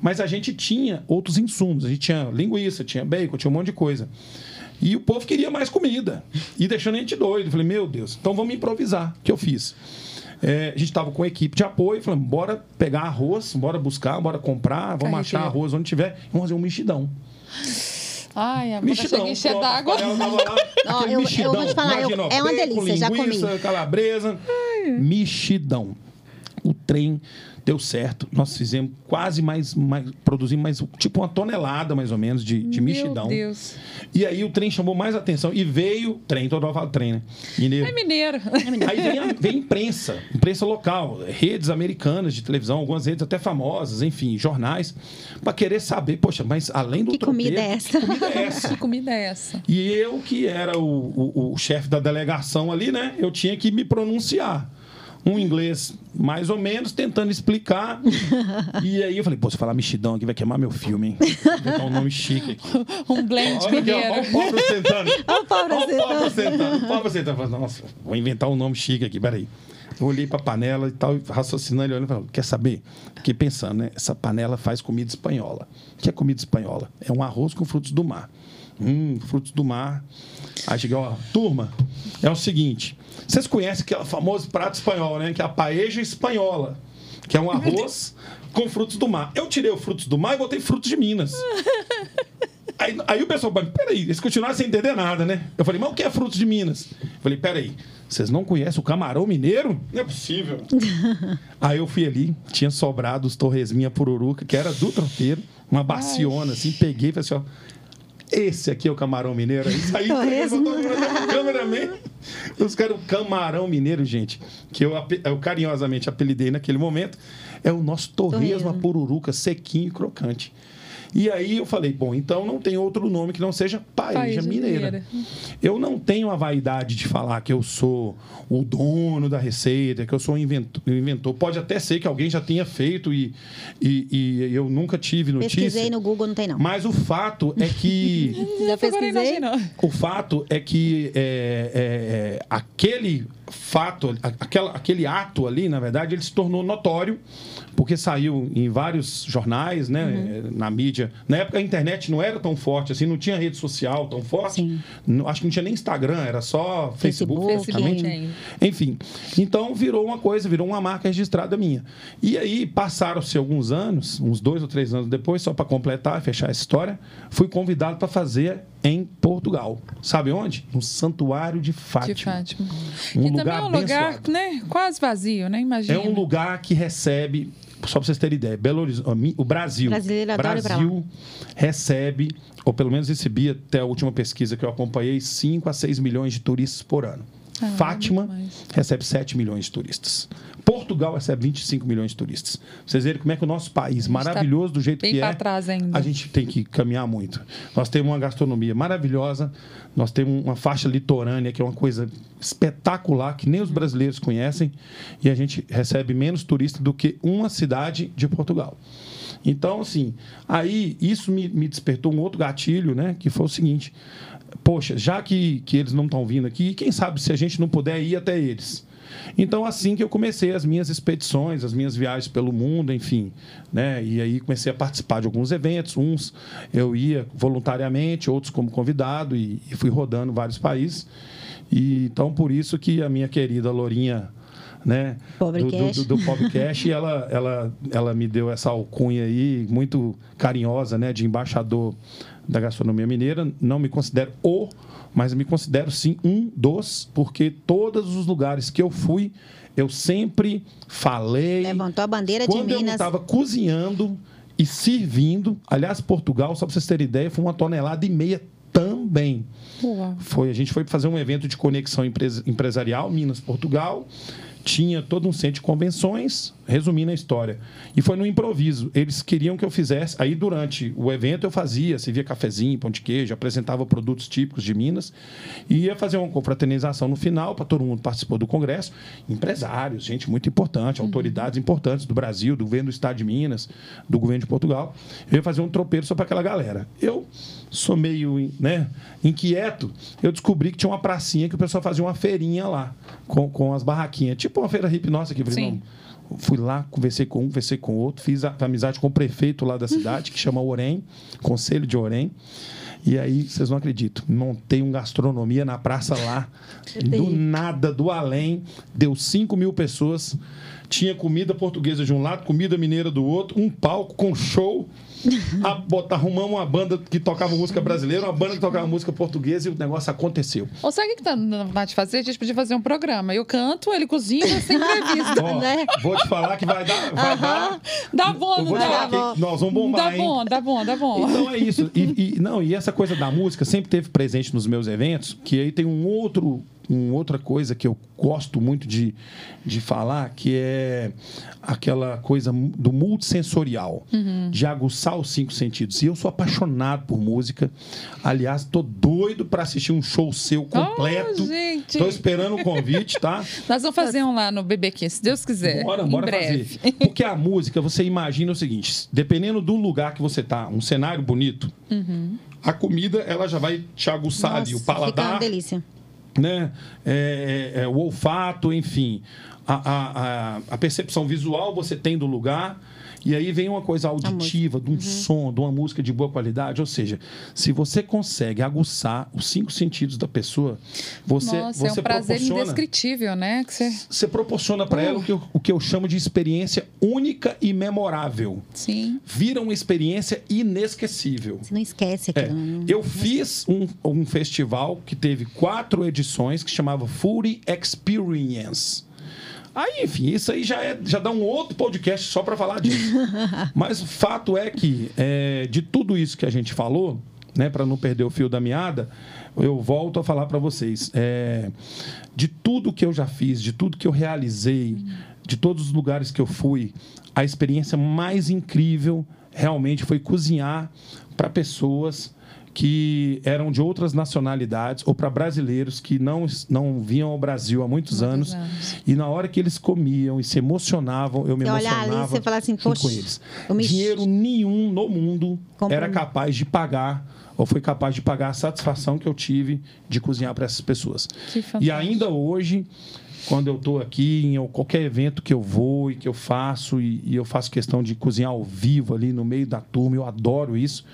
Mas a gente tinha outros insumos. A gente tinha linguiça, tinha bacon, tinha um monte de coisa. E o povo queria mais comida. E deixando a gente doido. Eu falei, meu Deus, então vamos improvisar. O que eu fiz? É, a gente estava com a equipe de apoio, falando, bora pegar arroz, bora buscar, bora comprar, vamos achar arroz onde tiver, vamos fazer um mexidão.
Ai, a boca
Mexidão.
chega a encher
pronto,
d'água.
aquele
eu- eu vou te falar, eu-
Imagina,
é uma delícia, já
linguiça,
comi.
calabresa, mexidão. O trem deu certo. Nós fizemos quase mais, mais produzimos mais tipo uma tonelada mais ou menos de, de mexidão.
Meu Deus.
E aí o trem chamou mais atenção e veio trem, todo mundo fala trem, né? Mineiro.
É mineiro.
Aí vem a, vem imprensa, imprensa local, redes americanas de televisão, algumas redes até famosas, enfim, jornais, para querer saber, poxa, mas além do
Que comida
tropeiro,
é essa?
Que comida é essa?
Que comida é essa?
E eu, que era o, o, o chefe da delegação ali, né? Eu tinha que me pronunciar. Um inglês mais ou menos, tentando explicar. E aí eu falei, pô, se falar mexidão aqui vai queimar meu filme, hein? Vou botar um nome chique aqui. *laughs*
Um blend
Olha aqui, ó,
mineiro.
ó o Pablo sentando. *laughs*
Ó o Pablo
Ó o Pablo
sentando.
sentando. O Pablo sentando. Nossa, vou inventar um nome chique aqui, peraí. Eu olhei pra panela e tal, raciocinando, olhando e falando, quer saber? Fiquei pensando, né? Essa panela faz comida espanhola. O que é comida espanhola? É um arroz com frutos do mar. Hum, frutos do mar. Aí cheguei, ó, turma, é o seguinte. Vocês conhecem aquele famoso prato espanhol, né? Que é a paeja espanhola. Que é um arroz com frutos do mar. Eu tirei os frutos do mar e botei frutos de Minas. *laughs* Aí, aí o pessoal, mas peraí, eles continuaram sem entender nada, né? Eu falei, mas o que é frutos de Minas? Eu falei, peraí, vocês não conhecem o camarão mineiro? Não é possível. *laughs* aí eu fui ali, tinha sobrado os torresminha pururuca, que era do tropeiro, uma baciona, assim, peguei e falei assim, ó. Esse aqui é o camarão mineiro. Aí saí,
Torresmo.
botou o cameraman. Os caras, o camarão mineiro, gente, que eu, eu carinhosamente apelidei naquele momento, é o nosso torresmo,
Torresmo.
a pururuca, sequinho e crocante. E aí eu falei, bom, então não tem outro nome que não seja paeja,
Paeja
mineira.
mineira.
Eu não tenho a vaidade de falar que eu sou o dono da receita, que eu sou o invento- o inventor. Pode até ser que alguém já tenha feito e, e, e eu nunca tive notícia.
Pesquisei no Google, não tem não.
Mas o fato é que *laughs*
Já pesquisei.
imaginou.
o fato é que é, é, é, aquele fato, aquela, aquele ato ali, na verdade, ele se tornou notório, porque saiu em vários jornais, né,
Uhum.
na mídia. Na época a internet não era tão forte, assim, não tinha rede social tão forte. Não- acho que não tinha nem Instagram, era só Facebook,
Facebook.
Sim.
Enfim, então virou uma coisa, virou uma marca registrada minha. E aí passaram-se alguns anos, uns dois ou três anos depois, só para completar e fechar essa história, fui convidado para fazer em Portugal. Sabe onde? No Santuário de Fátima.
De Fátima.
Um
que
lugar
também é um lugar, né? Quase vazio, né? Imagina.
É um lugar que recebe, só para vocês terem ideia, Belo Horizonte, o Brasil.
Brasileiro.
Brasil recebe, ou pelo menos recebia até a última pesquisa que eu acompanhei, 5 a 6 milhões de turistas por ano.
Ah,
Fátima recebe 7 milhões de turistas. Portugal recebe 25 milhões de turistas. Vocês verem como é que o nosso país,
tá
maravilhoso do jeito que é,
trás ainda.
a gente tem que caminhar muito. Nós temos uma gastronomia maravilhosa, nós temos uma faixa litorânea que é uma coisa espetacular que nem os brasileiros conhecem e a gente recebe menos turistas do que uma cidade de Portugal. Então, assim, aí isso me, me despertou um outro gatilho, né? Que foi o seguinte: poxa, já que, que eles não estão vindo aqui, quem sabe se a gente não puder ir até eles? Então, assim que eu comecei as minhas expedições, as minhas viagens pelo mundo, enfim. Né? E aí comecei a participar de alguns eventos. Uns eu ia voluntariamente, outros como convidado, e, e fui rodando vários países. E, então, por isso que a minha querida Lourinha né?
Pobre
do, do, do, do e *laughs* ela, ela, ela me deu essa alcunha aí, muito carinhosa, né? De embaixador da gastronomia mineira. Não me considero o, mas me considero sim um dos, porque todos os lugares que eu fui, eu sempre falei.
Levantou a bandeira de
Quando eu
Minas.
estava cozinhando e servindo, aliás, Portugal, só para vocês terem ideia, foi uma tonelada e meia também.
Uau.
Foi, a gente foi fazer um evento de conexão empresa- empresarial, Minas, Portugal. Tinha todo um centro de convenções, resumindo a história. E foi no improviso. Eles queriam que eu fizesse. Aí, durante o evento, eu fazia, servia cafezinho, pão de queijo, apresentava produtos típicos de Minas. E ia fazer uma confraternização no final, para todo mundo que participou do congresso. Empresários, gente muito importante, autoridades importantes do Brasil, do governo do Estado de Minas, do governo de Portugal. Eu ia fazer um tropeiro só para aquela galera. Eu sou meio né, inquieto. Eu descobri que tinha uma pracinha que o pessoal fazia uma feirinha lá, com, com as barraquinhas. Tipo uma feira hippie nossa aqui.
Sim.
Fui lá, conversei com um, conversei com outro, fiz a, amizade com o prefeito lá da cidade, que chama Orem, Conselho de Orem. E aí, vocês não acreditam, montei um gastronomia na praça lá, *laughs* do nada, do além, deu 5 mil pessoas, tinha comida portuguesa de um lado, comida mineira do outro, um palco com show. A, botar, arrumamos uma banda que tocava música brasileira, uma banda que tocava música portuguesa e o negócio aconteceu.
Ou sabe o que tá na vontade de fazer? A gente podia fazer um programa. Eu canto, ele cozinha, você entrevista.
Ó,
Né?
Vou te falar que vai dar. Vai dar
Dá bom,
vou
dá?
que nós vamos bombar,
Dá
hein?
bom, dá bom, dá bom.
Então é isso. E, e- não, e essa coisa da música sempre teve presente nos meus eventos, que aí tem um outro, um outra coisa que eu gosto muito de, de falar, que é aquela coisa do multissensorial,
Uhum.
de aguçar os cinco sentidos. E eu sou apaixonado por música. Aliás, tô doido para assistir um show seu completo.
Oh, gente.
Tô esperando o convite, tá? *laughs*
Nós vamos fazer um lá no BBQ, se Deus quiser.
Bora,
em
bora
breve.
fazer. *laughs* Porque a música, você imagina o seguinte: dependendo do lugar que você tá, um cenário bonito, a comida ela já vai te aguçar ali, o
Nossa, Fica uma
paladar,
delícia.
né? É, é, é, o olfato, enfim. A, a, a, a percepção visual você tem do lugar. E aí vem uma coisa auditiva, de um som, de uma música de boa qualidade. Ou seja, se você consegue aguçar os cinco sentidos da pessoa, você,
Nossa,
você
é um prazer
proporciona
indescritível, né? Que você...
você proporciona para ela o que, eu, o que eu chamo de experiência única e memorável.
Sim.
Vira uma experiência inesquecível.
Você não esquece
É,
aquilo. né?
eu fiz um, um festival que teve quatro edições que chamava Foodie Experience. Aí, enfim, isso aí já, é, já dá um outro podcast só para falar disso. *laughs* Mas o fato é que, é, de tudo isso que a gente falou, né, para não perder o fio da meada, eu volto a falar para vocês. é, de tudo que eu já fiz, de tudo que eu realizei, de todos os lugares que eu fui, a experiência mais incrível realmente foi cozinhar para pessoas que eram de outras nacionalidades ou para brasileiros que não, não vinham ao Brasil há muitos,
Muitos
anos,
anos.
e na hora que eles comiam e se emocionavam, eu me
Você
emocionava
ali, você fala assim, "Poxa,
com eles.
me-
Dinheiro nenhum no mundo era capaz de pagar ou foi capaz de pagar a satisfação que eu tive de cozinhar para essas pessoas. E ainda hoje, quando eu estou aqui, em qualquer evento que eu vou e que eu faço, e, e eu faço questão de cozinhar ao vivo ali no meio da turma, eu adoro isso.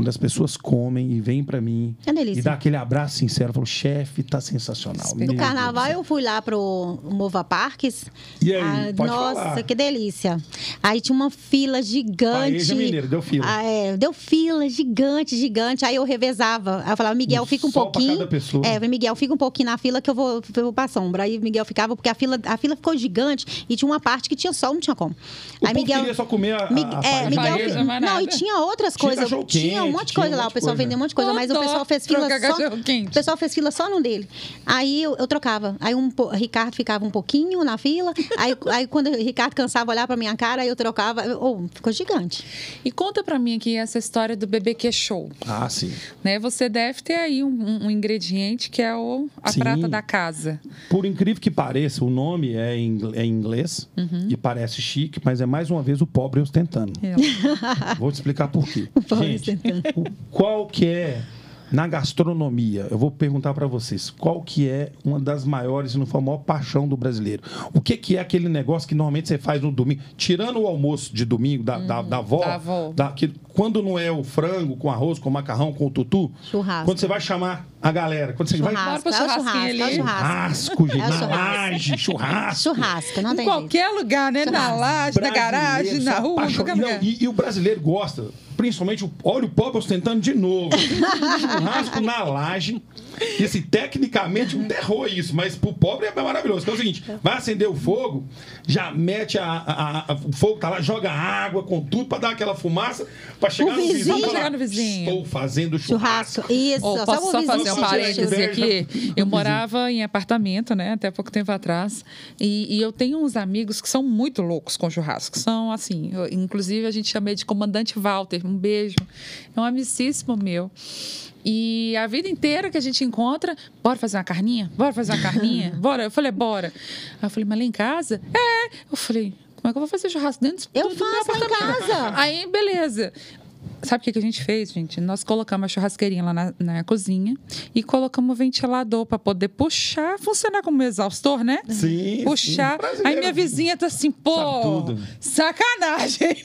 Quando as pessoas comem e vêm para mim
É delícia.
e dá aquele abraço sincero, falo, chefe, tá sensacional. Deus
carnaval
do céu."
eu fui lá pro Mova Parques.
E aí,
Ah,
pode
nossa,
falar.
que delícia. Aí tinha uma fila gigante.
Paeja mineira, deu fila.
Ah, é, deu fila gigante, gigante. Aí eu revezava. Aí eu falava, Miguel, fica um
pra
pouquinho.
cada pessoa.
É, Miguel, fica um pouquinho na fila que eu vou, eu vou pra sombra. Aí Miguel ficava, porque a fila, a fila ficou gigante e tinha uma parte que tinha sol, não tinha como.
O
aí
povo
Miguel.
queria só comer a, a,
Mi-
a
é, Miguel, não, e tinha outras
Tinha
coisas. Tinha um monte de coisa
um
lá. O pessoal
coisa.
vendeu um monte de coisa, mas o pessoal fez fila só. O pessoal fez fila só no dele. Aí eu, eu trocava. Aí um, po- Ricardo ficava um pouquinho na fila. Aí, *laughs* aí quando o Ricardo cansava olhar pra minha cara, aí eu trocava. Oh, ficou gigante.
E conta pra mim aqui essa história do BBQ Show.
Ah, sim.
Né? Você deve ter aí um, um- ingrediente que é o, a
Sim.
prata da casa.
Por incrível que pareça, o nome é em, é em inglês
Uhum.
e parece chique, mas é mais uma vez o pobre ostentando.
É.
Vou te explicar por quê. *laughs*
pobre
Gente, o- qual que é Na gastronomia, eu vou perguntar para vocês, qual que é uma das maiores, não foi a maior paixão do brasileiro? O que, que é aquele negócio que normalmente você faz no domingo? Tirando o almoço de domingo da, da, da avó,
da avó.
da- que, quando não é o frango com arroz, com macarrão, com o tutu,
Churrasco.
quando você vai chamar a galera, quando você vai...
Churrasco,
Bora pro
é o
churrasquinho
churrasco, é o
ali.
churrasco.
Churrasco, gente,
É o
na laje, churrasco.
Churrasco, não
Em
tem jeito.
qualquer lugar, né? Na
Churrasco.
laje, na garagem, na rua,
Não, e, e o brasileiro gosta, principalmente, o, olha o pobre ostentando de novo. *laughs* Churrasco na laje. E assim, tecnicamente, um terror isso, mas pro pobre é maravilhoso. Que é o seguinte: vai acender o fogo, já mete a, a- a- o fogo, tá lá, joga água com tudo pra dar aquela fumaça, pra chegar
O
no vizinho.
vizinho.
e falar,
Chegar no vizinho.
Estou fazendo churrasco.
Churrasco. Isso, só
posso só
vizinho
fazer um parêntese aqui? Eu morava em apartamento, né? Até pouco tempo atrás. E, e eu tenho uns amigos que são muito loucos com churrasco. São assim, eu- inclusive a gente chama de comandante Walter. Um beijo. É um amicíssimo meu. E a vida inteira que a gente encontra, bora fazer uma carninha? Bora fazer uma carninha? *laughs* Bora. Eu falei, bora. Aí eu falei, mas lá em casa? É. Eu falei, como é que eu vou fazer churrasco dentro do,
Eu
do meu
faço lá em casa.
Aí, beleza. Sabe o que, que a gente fez, gente? Nós colocamos a churrasqueirinha lá na, na cozinha e colocamos o ventilador para poder puxar, funcionar como exaustor, né?
Sim,
Puxar.
sim.
Aí minha vizinha tá assim, pô, sacanagem.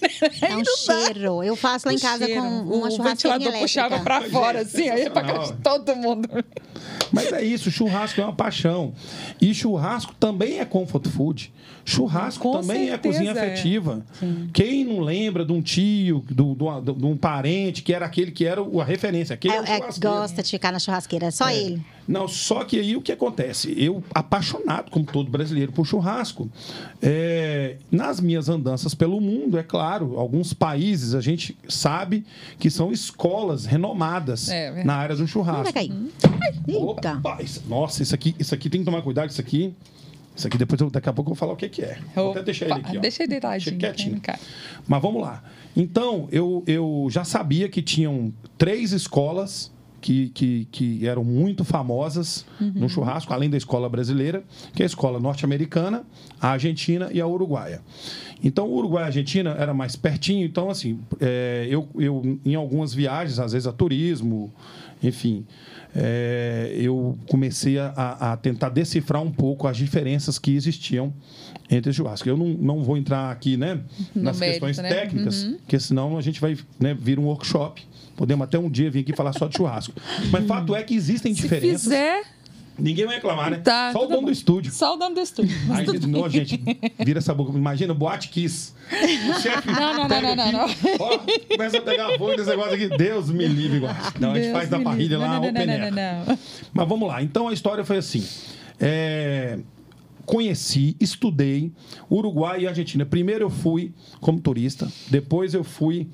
É um cheiro. Eu faço lá em
O
casa
cheiro.
com uma
o
churrasqueirinha
ventilador
elétrica.
puxava para fora,
é,
assim, aí pra casa de
sensacional.
todo mundo.
Mas é isso, churrasco é uma paixão. E churrasco também é comfort food. Churrasco
Com
também é cozinha
é.
afetiva. Quem não lembra de um tio, do- do- do- de um parente que era aquele que era a referência? Aquele é, o
É, é, gosta de ficar na churrasqueira, é só ele.
Não, só que aí o que acontece? Eu, apaixonado, como todo brasileiro, por churrasco, é, nas minhas andanças pelo mundo, é claro, alguns países a gente sabe que são escolas renomadas
É, verdade.
na área do churrasco.
vai cair. Eita.
Opa, isso- nossa, isso aqui, isso aqui tem que tomar cuidado, isso aqui. Isso aqui depois, eu- daqui a pouco eu vou falar o que, que é. Vou até deixar ele aqui. Ó.
deixa ele deitadinho,
Deixa quietinho. Mas vamos lá. Então, eu, eu já sabia que tinham três escolas que, que, que eram muito famosas no churrasco, além da escola brasileira, que é a escola norte-americana, a argentina e a uruguaia. Então, o Uruguai e a Argentina era mais pertinho. Então, assim, é, eu, eu, em algumas viagens, às vezes a turismo, enfim, é, eu comecei a, a tentar decifrar um pouco as diferenças que existiam entre os churrascos. Eu não, não vou entrar aqui né, nas
mérito,
questões
né?
técnicas, porque senão a gente vai né, vir um workshop. Podemos até um dia vir aqui falar só de churrasco. Mas fato é que existem
Se
diferenças.
fizer,
Ninguém vai reclamar, né?
tá.
só o dono
bom.
do estúdio.
Só o dono do estúdio.
Aí, não, gente, vira essa boca. Imagina, boate Kiss. O *laughs* chefe
Não, não, não, não, não,
aqui, Ó, começa a pegar fogo desse negócio aqui. Deus me livre, igual. Não, a gente
Deus
faz da parrilha lá,
não, não, não, não, não, não.
Mas vamos lá. Então a história foi assim. É, Conheci, estudei Uruguai e Argentina. Primeiro eu fui como turista, depois eu fui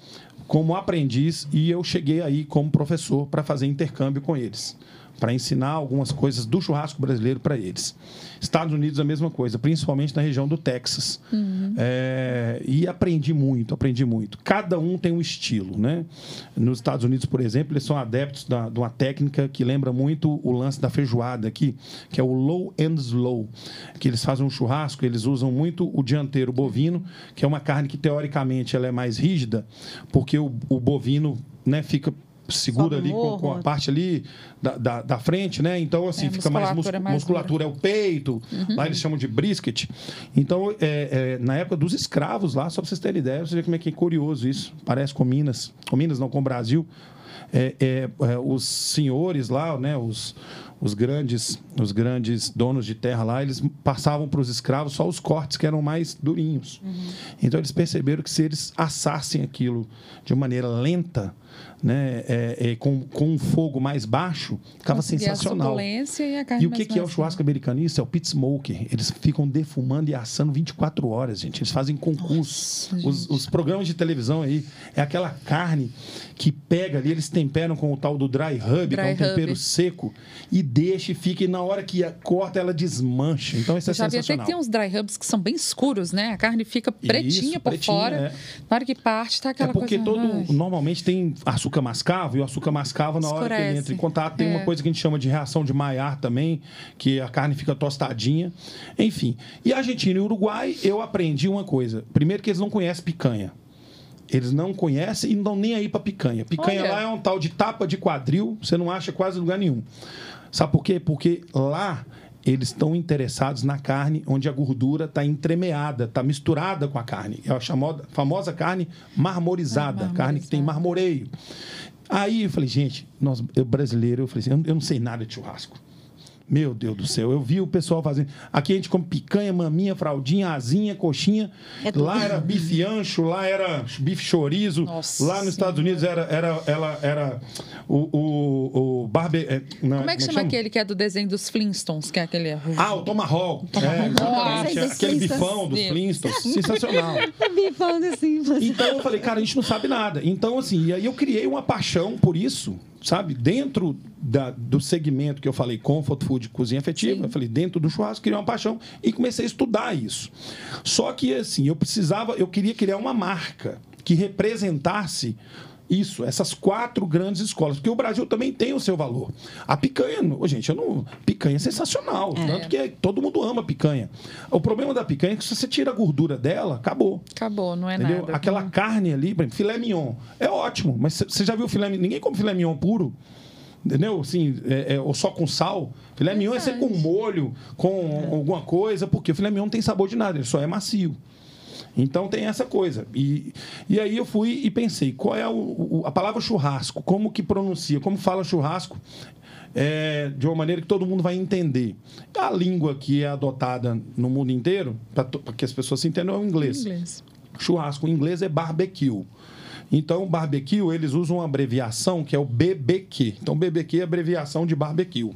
como aprendiz e eu cheguei aí como professor para fazer intercâmbio com eles, para ensinar algumas coisas do churrasco brasileiro para eles. Estados Unidos a mesma coisa, principalmente na região do Texas. É, e aprendi muito, aprendi muito. Cada um tem um estilo, né? Nos Estados Unidos, por exemplo, eles são adeptos da- de uma técnica que lembra muito o lance da feijoada aqui, que é o low and slow, que eles fazem um churrasco, eles usam muito o dianteiro bovino, que é uma carne que teoricamente ela é mais rígida, porque o, o bovino, né, fica segura ali com, com a parte ali da, da, da frente, né? Então, assim,
É,
fica mais, mus-
musculatura é mais
musculatura é o peito, lá eles chamam de brisket. Então, é, é, na época dos escravos lá, só para vocês terem ideia, você vê como é que é curioso isso. Parece com Minas, com Minas não, com o Brasil. É, é, é, os senhores lá, né, os, os grandes os grandes donos de terra lá, eles passavam para os escravos só os cortes que eram mais durinhos. Então eles perceberam que se eles assassem aquilo de maneira lenta, né, é, é, com, com um fogo mais baixo, ficava
Conseguir a
sensacional.
suculência e a carne
E o que, que é o churrasco americano? Isso é o pit smoker. Eles ficam defumando e assando 24 horas, gente. Eles fazem concurso.
Nossa,
os, os programas de televisão aí, é aquela carne que pega ali, eles temperam com o tal do dry rub, que é um
Dry
tempero seco, e deixa e fica, e na hora que a- corta, ela desmancha. Então isso é
já vi até
sensacional.
que tem uns dry rubs que são bem escuros, né? A carne fica pretinha por
pretinha,
fora.
é.
Na hora que parte, tá
É
aquela
porque
coisa...
todo.
Ai.
Normalmente tem açúcar mascavo, e o açúcar mascavo, na hora que ele
Escurece.
entra em contato, tem uma
É.
coisa que a gente chama de reação de Maillard também, que a carne fica tostadinha. Enfim. E Argentina e Uruguai, eu aprendi uma coisa. Primeiro, que eles não conhecem picanha. Eles não conhecem e não dão nem aí para picanha. Picanha
Olha.
lá é um tal de tapa de quadril, você não acha quase lugar nenhum. Sabe por quê? Porque lá eles estão interessados na carne onde a gordura está entremeada, está misturada com a carne. É a chamada, famosa carne marmorizada,
Ah,
carne que tem marmoreio. Aí eu falei, gente, nós, eu brasileiro, eu falei assim, eu, eu não sei nada de churrasco. Meu Deus do céu, eu vi o pessoal fazendo. Aqui a gente come picanha, maminha, fraldinha, asinha, coxinha.
É
lá era bife ancho, lá era bife chorizo.
Nossa
lá nos Estados Unidos era, era, ela, era o, o, o barbe... é, não,
Como é que chama aquele que é do desenho dos Flintstones, que é aquele...
Ah, o Tomahawk. É, exatamente.
Nossa,
Aquele bifão dos. Flintstones. Sensacional. *laughs*
Bifão de simples.
Então eu falei, cara, a gente não sabe nada. Então, assim, e aí eu criei uma paixão por isso, sabe? Dentro da- do segmento que eu falei, comfort food, cozinha afetiva, eu falei, dentro do churrasco, criei uma paixão e comecei a estudar isso. Só que, assim, eu precisava, eu queria criar uma marca que representasse isso, essas quatro grandes escolas, porque o Brasil também tem o seu valor. A picanha, gente, eu não, picanha é sensacional, tanto que todo mundo ama picanha. O problema da picanha é que se você tira a gordura dela, acabou.
Acabou, não é
Entendeu?
nada.
Aquela carne ali, por exemplo, filé mignon, é ótimo, mas você já viu filé mignon? Ninguém come filé mignon puro. Entendeu? Assim, é, é, ou só com sal. Filé mignon é sempre com molho, com alguma coisa, porque o filé mignon não tem sabor de nada, ele só é macio. Então tem essa coisa. E, e aí eu fui e pensei, qual é o- o- a palavra churrasco? Como que pronuncia? Como fala churrasco? É, de uma maneira que todo mundo vai entender. A língua que é adotada no mundo inteiro, para que as pessoas se entendam, é o inglês
Inglês.
churrasco em inglês é barbecue. Então, barbecue, eles usam uma abreviação que é o BBQ. Então, BBQ é abreviação de barbecue.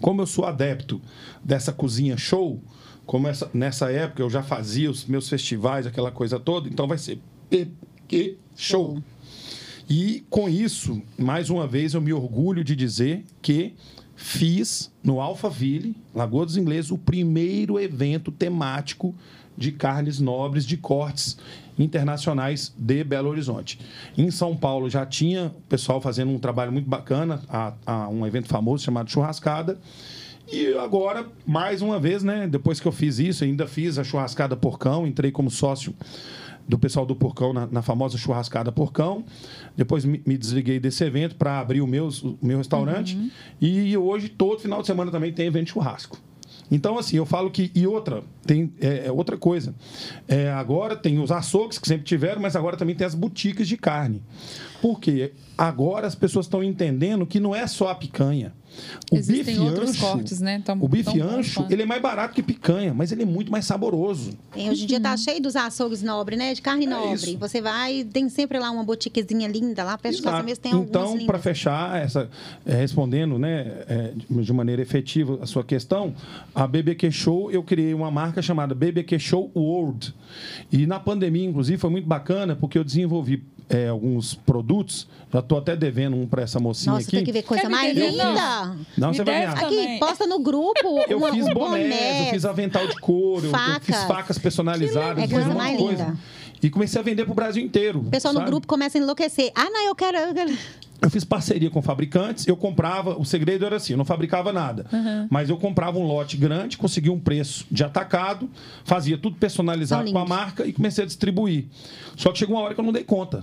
Como eu sou adepto dessa cozinha show, como essa- nessa época eu já fazia os meus festivais, aquela coisa toda, então vai ser BBQ show. E com isso, mais uma vez, eu me orgulho de dizer que fiz no Alphaville, Lagoa dos Ingleses, o primeiro evento temático de carnes nobres de cortes internacionais de Belo Horizonte. Em São Paulo já tinha o pessoal fazendo um trabalho muito bacana, a, a um evento famoso chamado Churrascada. E agora, mais uma vez, né? Depois que eu fiz isso, ainda fiz a churrascada Porcão, entrei como sócio do pessoal do Porcão na, na famosa churrascada Porcão. Depois me, me desliguei desse evento para abrir o, meus, o meu restaurante. E hoje, todo final de semana também tem evento de churrasco. Então, assim, eu falo que. E outra, tem é, é outra coisa. É, agora tem os açougues que sempre tiveram, mas agora também tem as boutiques de carne. Porque agora as pessoas estão entendendo que não é só a picanha. O
Existem
bife
outros
ancho,
cortes, né? Tão-
o bife ancho,
quanto.
ele é mais barato que picanha, mas ele é muito mais saboroso.
Tem, hoje em dia tá cheio dos açougues nobres, né? De carne nobre.
É isso.
Você vai, tem sempre lá uma botiquezinha linda lá, perto de casa
Exato.
mesmo tem
então, para fechar, essa, é, respondendo né, é, de de maneira efetiva a sua questão, a BBQ Show, eu criei uma marca chamada BBQ Show World. E na pandemia, inclusive, foi muito bacana, porque eu desenvolvi é, alguns produtos. Já estou até devendo um para essa mocinha
Nossa,
aqui.
tem que ver coisa
Quer me
mais linda.
não? Me
você vai
deve
ganhar.
Aqui,
Também.
posta no grupo
Eu
uma,
fiz
um
bonés,
boné.
eu fiz avental de couro, eu- fiz facas personalizadas, fiz um
É
monte de
coisa
coisa.
mais linda.
E comecei a vender para o Brasil inteiro.
O pessoal no
sabe?
grupo começa a enlouquecer. Ah, não, eu quero. Eu quero.
Eu fiz parceria com fabricantes, eu comprava, o segredo era assim, eu não fabricava nada, mas eu comprava um lote grande, conseguia um preço de atacado, fazia tudo personalizado
São
com a
lindos.
marca e comecei a distribuir. Só que chegou uma hora que eu não dei conta.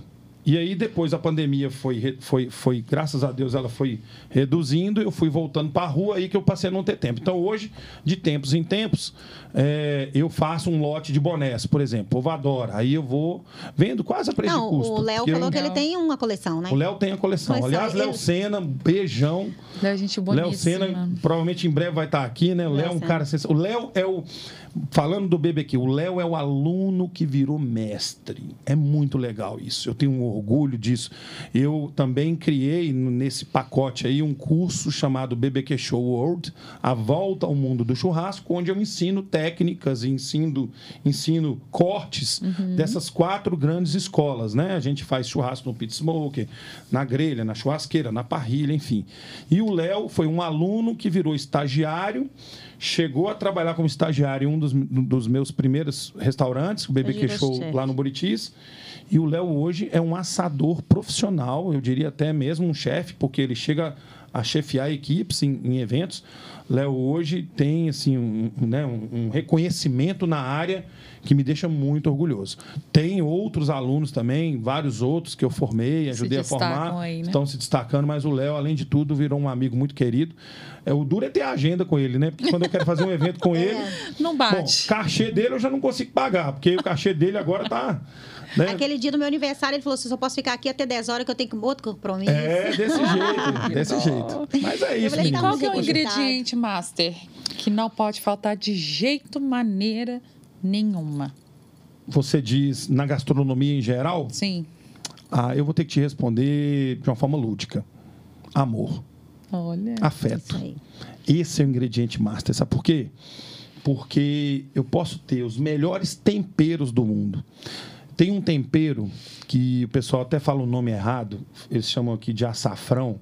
E aí depois a pandemia foi, foi, foi graças a Deus, ela foi reduzindo, eu fui voltando para a rua aí que eu passei a não ter tempo. Então hoje, de tempos em tempos, é, eu faço um lote de bonés, por exemplo, o povo adora. Aí eu vou vendo quase a preço
Não,
de custo.
o Léo falou
eu-
que ele tem uma coleção, né?
o Léo tem a coleção.
Coleção,
Aliás, Léo
ele-
Senna, beijão.
Léo, gente boníssima.
Léo Senna, provavelmente em breve vai estar aqui, né? O Léo é um cara O Léo é o. Falando do BBQ, o Léo é o aluno que virou mestre. É muito legal isso. Eu tenho um orgulho disso. Eu também criei nesse pacote aí um curso chamado BBQ Show World, a volta ao mundo do churrasco, onde eu ensino técnicas, ensino, ensino cortes dessas quatro grandes escolas, né? A gente faz churrasco no pit smoker, na grelha, na churrasqueira, na parrilha, enfim. E o Léo foi um aluno que virou estagiário, chegou a trabalhar como estagiário em um dos, dos meus primeiros restaurantes, o BBQ Show lá no Buritis. E o Léo hoje é um assador profissional, eu diria até mesmo um chefe, porque ele chega a chefiar equipes em, em eventos. Léo hoje tem assim um, né, um, reconhecimento na área que me deixa muito orgulhoso. Tem outros alunos também, vários outros que eu formei, ajudei a formar, aí, né? estão se destacando, mas o Léo, além de tudo, virou um amigo muito querido. É, o duro é ter agenda com ele, né? Porque quando eu quero fazer um evento com *laughs* é. ele.
Não bate.
Bom, cachê dele eu já não consigo pagar, porque o cachê dele agora tá.
Né? Aquele dia do meu aniversário, ele falou assim: só posso ficar aqui até 10 horas que eu tenho outro compromisso.
É, desse *laughs* jeito, desse jeito. Mas é isso, falei,
Qual que é o ingrediente master que não pode faltar de jeito, maneira nenhuma?
Você diz na gastronomia em geral?
Sim.
Ah, eu vou ter que te responder de uma forma lúdica. Amor.
Olha.
Afeto. Esse é o ingrediente master. Sabe por quê? Porque eu posso ter os melhores temperos do mundo. Tem um tempero que o pessoal até fala o nome errado, eles chamam aqui de açafrão,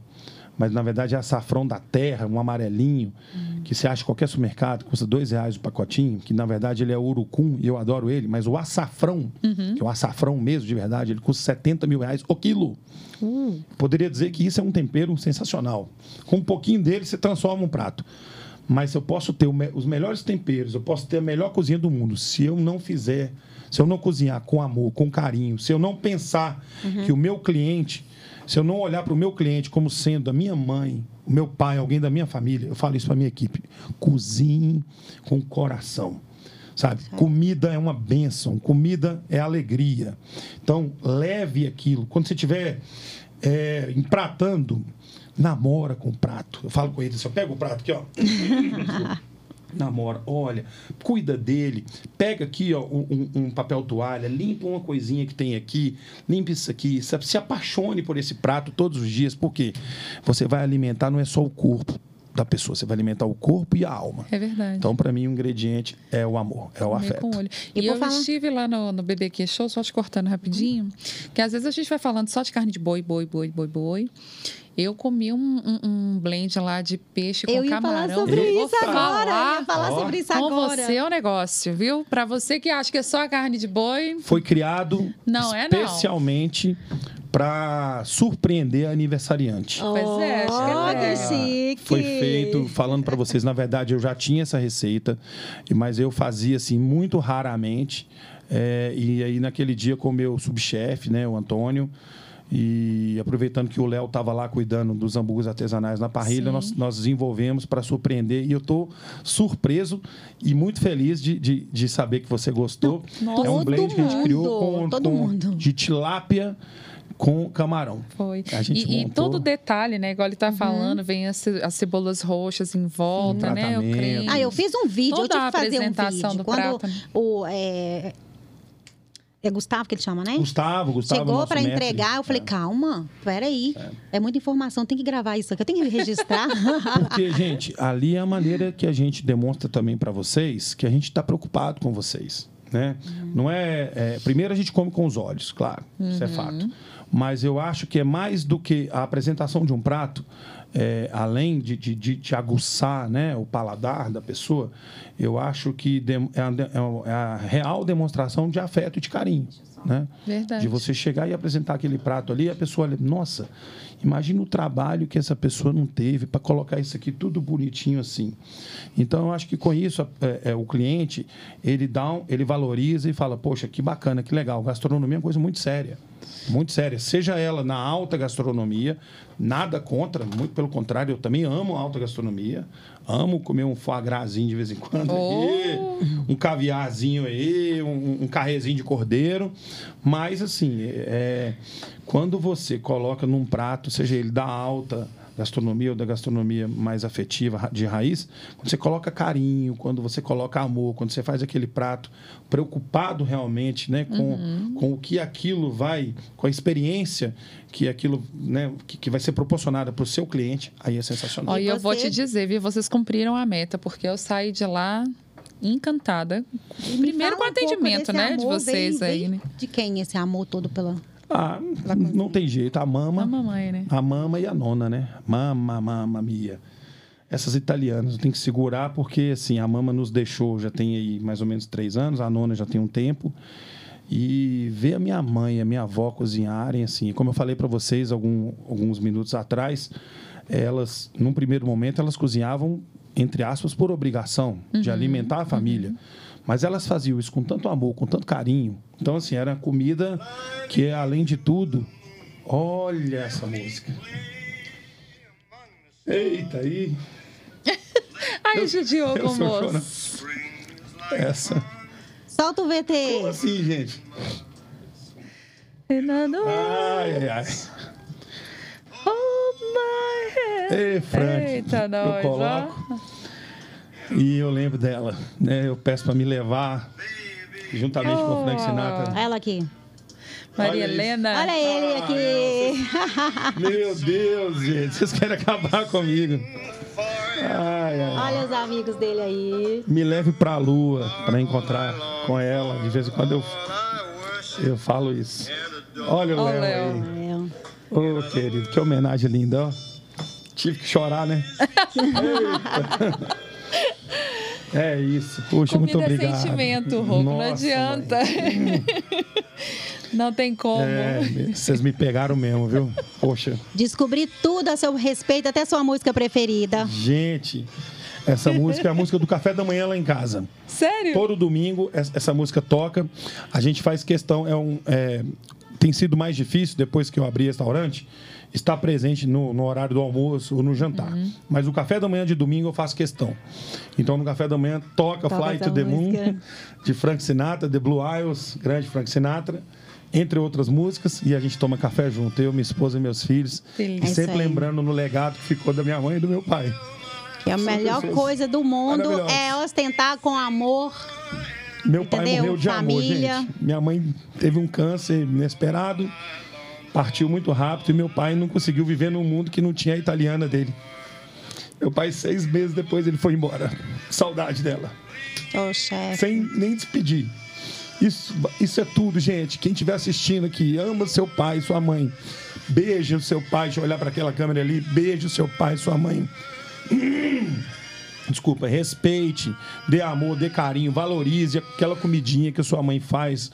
mas na verdade é açafrão da terra, um amarelinho, uhum. que você acha em qualquer supermercado, custa dois reais o pacotinho, que na verdade ele é urucum e eu adoro ele, mas o açafrão, uhum. que é o açafrão mesmo de verdade, ele custa 70 mil reais o quilo. Uhum. Poderia dizer que isso é um tempero sensacional. Com um pouquinho dele você transforma um prato. Mas eu posso ter os melhores temperos, eu posso ter a melhor cozinha do mundo. Se eu não fizer se eu não cozinhar com amor, com carinho, se eu não pensar uhum. que o meu cliente, se eu não olhar para o meu cliente como sendo a minha mãe, o meu pai, alguém da minha família, eu falo isso para a minha equipe: cozinhe com coração. Sabe? Comida é uma bênção, comida é alegria. Então, leve aquilo. Quando você estiver é, empratando, namora com o prato. Eu falo com ele assim: pega o prato aqui, ó. *laughs* namora, olha, cuida dele, pega aqui ó, um, um, papel toalha, limpa uma coisinha que tem aqui, limpa isso aqui, se apaixone por esse prato todos os dias, porque você vai alimentar não é só o corpo da pessoa, você vai alimentar o corpo e a alma.
É verdade.
Então, para mim, o ingrediente é o amor, é o Comer afeto. Com olho.
E, e eu falar... estive lá no, no BBQ Show, só te cortando rapidinho, que às vezes a gente vai falando só de carne de boi, boi, boi, boi, boi. Eu comi um, um, um, blend lá de peixe com
eu
ia
camarão. Falar sobre eu isso agora. Eu ia falar oh. sobre isso
com
agora.
você é o um negócio, viu? Para você que acha que é só a carne de boi.
Foi criado não é, especialmente para surpreender a aniversariante.
Oh, pois é, acho que é
chique.
Foi feito, falando para vocês, na verdade eu já tinha essa receita, mas eu fazia assim muito raramente. É, e aí naquele dia com o meu subchefe, né, o Antônio, e aproveitando que o Léo estava lá cuidando dos hambúrgueres artesanais na parrilha, nós, nós, desenvolvemos para surpreender. E eu estou surpreso e muito feliz de, de, de saber que você gostou.
Nossa, é um blend que a gente criou
com, com de tilápia com camarão.
Foi. A gente e, montou... e todo detalhe, né? Igual ele está uhum. falando, vem as, as, cebolas roxas em volta, né? O creme.
Ah, eu fiz um vídeo, Toda eu tive que fazer um vídeo. Quando prato, né? o, é, é Gustavo que ele chama, né?
Gustavo, Gustavo.
Chegou para entregar, eu falei, é. calma, peraí. É. é muita informação, tem que gravar isso aqui, eu tenho que registrar. *laughs*
Porque, gente, ali é a maneira que a gente demonstra também para vocês que a gente está preocupado com vocês. Né? Uhum. Não é, é, Primeiro a gente come com os olhos, claro, uhum. isso é uhum. fato. Mas eu acho que é mais do que a apresentação de um prato, é, além de, de, de, aguçar né, o paladar da pessoa, eu acho que é a, é a real demonstração de afeto e de carinho. Né?
Verdade.
De você chegar e apresentar aquele prato ali, a pessoa olha, nossa, imagina o trabalho que essa pessoa não teve para colocar isso aqui tudo bonitinho assim. Então, eu acho que com isso, é, é, o cliente, ele dá um, ele valoriza e fala, poxa, que bacana, que legal. Gastronomia é uma coisa muito séria. Muito séria. Seja ela na alta gastronomia, nada contra, muito pelo contrário, eu também amo a alta gastronomia. Amo comer um foie grasinho de vez em quando oh. aí, um caviarzinho aí, um, um carrezinho de cordeiro. Mas, assim, é, quando você coloca num prato, seja ele da alta gastronomia ou da gastronomia mais afetiva, de raiz, quando você coloca carinho, quando você coloca amor, quando você faz aquele prato preocupado realmente né, com, uhum. com o que aquilo vai, com a experiência que aquilo né, que, que vai ser proporcionada para o seu cliente, aí é sensacional.
E eu vou te dizer, viu, vocês cumpriram a meta, porque eu saí de lá encantada. Primeiro com o atendimento, né, de vocês veio, aí. Né?
De quem esse amor todo pela
ah, não tem jeito. A mama.
A mamãe, né?
A mama e a nona, né? Mama, mama, mia. Essas italianas tem que segurar porque, assim, a mama nos deixou já tem aí mais ou menos três anos, a nona já tem um tempo. E ver a minha mãe e a minha avó cozinharem, assim, como eu falei para vocês algum, alguns minutos atrás, elas, num primeiro momento, elas cozinhavam, entre aspas, por obrigação de alimentar a família. Mas elas faziam isso com tanto amor, com tanto carinho. Então, assim, era comida que, além de tudo, olha essa música. Eita, aí. *laughs*
Ai, judiou
Eu
com moço.
Essa.
Solta o VT.
Como assim, gente?
Fernando,
Ai, ai, ai.
hold my hand.
Ei, Frank.
Eita,
eu
nós,
coloco. E eu lembro dela, né? Eu peço para me levar, juntamente com o Frank Sinatra.
Ela aqui.
Maria
Olha isso.
Helena.
Olha ele aqui. *laughs*
Meu Deus, gente, vocês querem acabar comigo. Ai, ai.
Olha os amigos dele aí.
Me leve pra lua para encontrar com ela. De vez em quando eu, eu falo isso. Olha o
Ó o
Léo
Léo.
aí. Ô, querido, que homenagem linda, ó. Tive que chorar, né? *laughs* Eita. É isso. Puxa, muito
Comida é
obrigado.
sentimento, Roco. Não adianta. *laughs* Não tem como.
É, vocês me pegaram mesmo, viu? Poxa,
Descobri tudo a seu respeito, até sua música preferida.
gente, essa música é a música do café da manhã lá em casa.
Sério?
Todo domingo es- essa música toca. A gente faz questão, é um, é, tem sido mais difícil depois que eu abri restaurante estar presente no, no horário do almoço ou no jantar.
Uhum.
Mas o café da manhã de domingo eu faço questão. Então no café da manhã toca,
Toca
Fly to the Moon
música.
de Frank Sinatra, The Blue Isles, grande Frank Sinatra. Entre outras músicas, e a gente toma café junto, eu, minha esposa e meus filhos.
Delícia.
E
É
sempre lembrando no legado que ficou da minha mãe e do meu pai.
Que a melhor
fez.
coisa do mundo é ostentar com amor.
Meu pai
Entendeu?
morreu de
Família.
amor, gente. Minha mãe teve um câncer inesperado, partiu muito rápido e meu pai não conseguiu viver num mundo que não tinha a italiana dele. Meu pai, seis meses depois, ele foi embora. Saudade dela.
Chefe.
Sem nem despedir. Isso, isso é tudo, gente. Quem estiver assistindo aqui, ama seu pai sua mãe. Beije o seu pai. Deixa eu olhar para aquela câmera ali. Beije o seu pai sua mãe. Desculpa, respeite, dê amor, dê carinho, valorize aquela comidinha que a sua mãe faz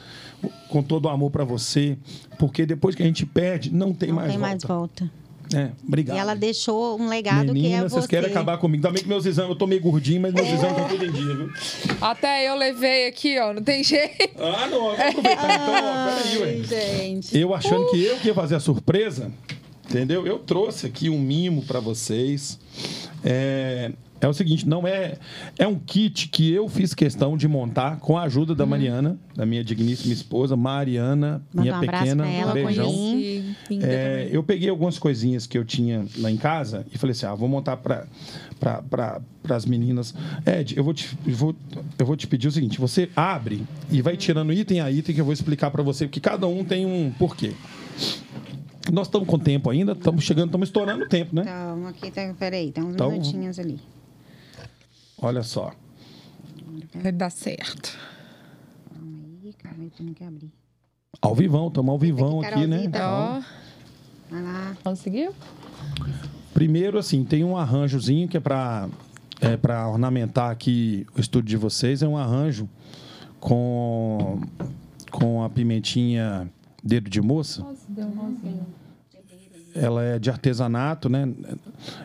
com todo o amor para você, porque depois que a gente perde, não tem
Não
mais
tem
volta.
mais volta.
É, obrigado.
E ela deixou um legado
Menina,
que é
vocês
você.
querem acabar comigo. Também que meus exames, eu tô meio gordinho, mas meus exames estão tudo em dia, viu?
Até eu levei aqui, ó. Não tem jeito.
Ah, não, vamos aproveitar então, ó, peraí,
gente.
Eu achando que eu que ia fazer a surpresa, entendeu? Eu trouxe aqui um mimo para vocês. É, é o seguinte, não é é um kit que eu fiz questão de montar com a ajuda da Mariana, da minha digníssima esposa, Mariana,
Manda
minha
um
pequena,
pra ela,
um beijão. É, eu peguei algumas coisinhas que eu tinha lá em casa e falei assim: ah, vou montar para para as meninas. Ed, eu vou, te, eu, vou, eu vou te pedir o seguinte: você abre e vai tirando item a item que eu vou explicar para você, porque cada um tem um porquê. Nós estamos com tempo ainda, estamos chegando, estamos estourando o tempo, né?
Então, aqui tá. Peraí, tem uns
Então-
minutinhos ali.
Olha só.
Vai dar certo.
Calma aí, calma aí, tem que abrir.
Ao vivão, estamos ao vivão
Aqui,
aqui, né?
Ó,
Vai lá.
conseguiu?
Primeiro, assim, tem um arranjozinho que é para é para ornamentar aqui o estúdio de vocês. É um arranjo com, com a pimentinha dedo de moça.
Nossa, deu um.
Ela é de artesanato, né?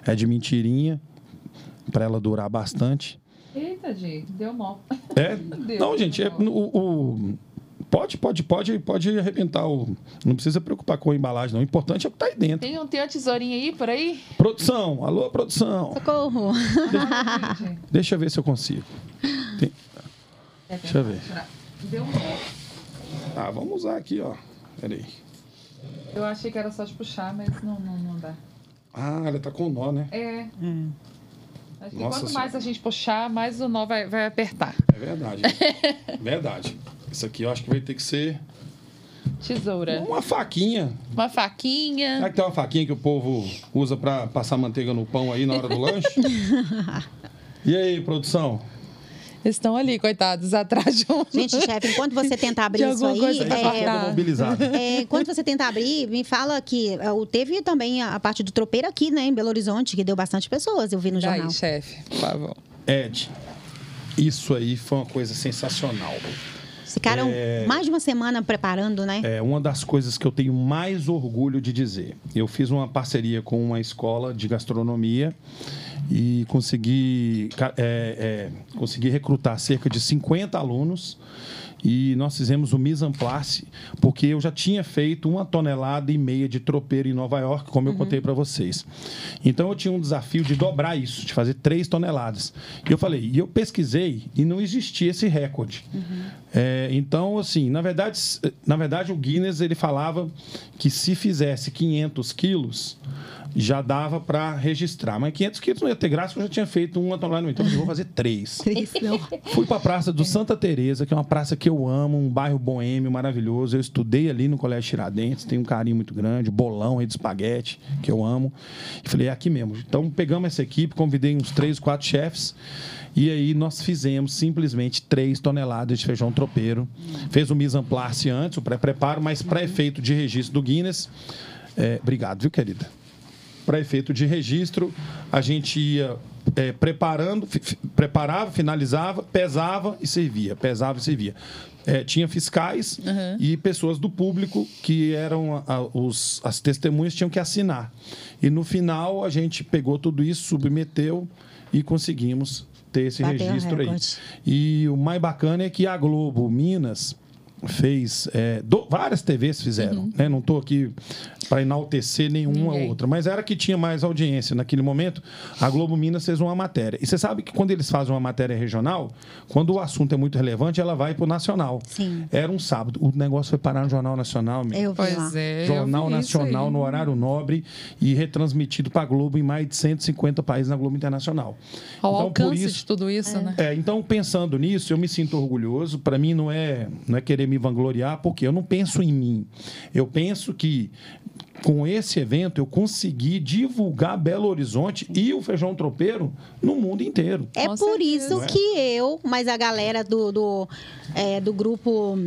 É de mentirinha, para ela durar bastante.
Eita, gente, deu nó.
É? *laughs*
Deus,
Não, gente, é, o, o- pode, pode, pode, pode arrebentar o. Não precisa preocupar com a embalagem, não. O importante é o que tá aí dentro.
Tem, um, tem uma tesourinha aí, por aí?
Produção, alô, produção.
Socorro.
Gente,
Deixa eu ver se eu consigo. Tem- Deixa eu ver.
Deu um nó.
Ah, vamos usar aqui, ó. Peraí.
Eu achei que era só de puxar, mas não, não, não dá.
Ah, ela tá com nó, né?
É. Acho que
Nossa
quanto
Senhora.
mais a gente puxar, mais o nó vai, vai apertar.
É verdade. *laughs* verdade. Isso aqui eu acho que vai ter que ser
Tesoura.
uma faquinha.
Uma faquinha.
Será que tem uma faquinha que o povo usa pra passar manteiga no pão aí na hora do lanche? *laughs* E aí, produção?
Estão ali, coitados, *laughs* atrás de um.
Gente, chefe, enquanto você tenta abrir
De
isso aí,
coisa
é,
tá
é, quando você tenta abrir, me fala que é, o- teve também a, parte do tropeiro aqui, né, em Belo Horizonte, que deu bastante pessoas, eu vi no jornal.
Aí, chefe, por favor.
Ed, isso aí foi uma coisa sensacional.
Ficaram mais de uma semana preparando, né?
É uma das coisas que eu tenho mais orgulho de dizer. Eu fiz uma parceria com uma escola de gastronomia e consegui, é, é, consegui recrutar cerca de 50 alunos e nós fizemos o mise en place, porque eu já tinha feito uma tonelada e meia de tropeiro em Nova York, como eu contei para vocês. Então eu tinha um desafio de dobrar isso, de fazer três toneladas. E eu falei, e eu pesquisei e não existia esse recorde. É, então, assim, na verdade, na verdade, o Guinness ele falava que se fizesse 500 quilos já dava para registrar. Mas 500 quilos não ia ter graça, porque eu já tinha feito uma tonelada. no Então eu vou fazer três. *laughs*
Não.
Fui para a Praça do Santa Teresa, que é uma praça que eu amo, um bairro boêmio maravilhoso. Eu estudei ali no Colégio Tiradentes, tenho um carinho muito grande, bolão, de espaguete, que eu amo. E falei, é aqui mesmo. Então pegamos essa equipe, convidei uns três, quatro chefes. E aí nós fizemos simplesmente três toneladas de feijão tropeiro. Fez o mise en place antes, o pré-preparo, mas para efeito de registro do Guinness. É, obrigado, viu, querida? para efeito de registro, a gente ia é, preparando, preparava, finalizava, pesava e servia, pesava e servia. É, tinha fiscais e pessoas do público que eram a- os, as testemunhas tinham que assinar. E no final a gente pegou tudo isso, submeteu e conseguimos ter esse
Bateu
registro aí. E o mais bacana é que a Globo Minas fez é, do- várias TVs fizeram, né? Não estou aqui para enaltecer nenhuma
Ninguém.
outra, mas era que tinha mais audiência naquele momento. A Globo Minas fez uma matéria. E você sabe que quando eles fazem uma matéria regional, quando o assunto é muito relevante, ela vai para o nacional.
Sim.
Era um sábado, o negócio foi parar no Jornal Nacional. meu.
Eu vi lá.
É.
Jornal Nacional no horário nobre e retransmitido para a Globo em mais de 150 países na Globo Internacional.
Ao
Então, por
alcance
isso-
de tudo isso, né?
é, então, pensando nisso, eu me sinto orgulhoso. Para mim, não é, não é querer me vangloriar, porque eu não penso em mim. Eu penso que com esse evento eu consegui divulgar Belo Horizonte e o feijão tropeiro no mundo inteiro.
É
Com
por
certeza.
isso que eu, mas a galera do, do, é, do grupo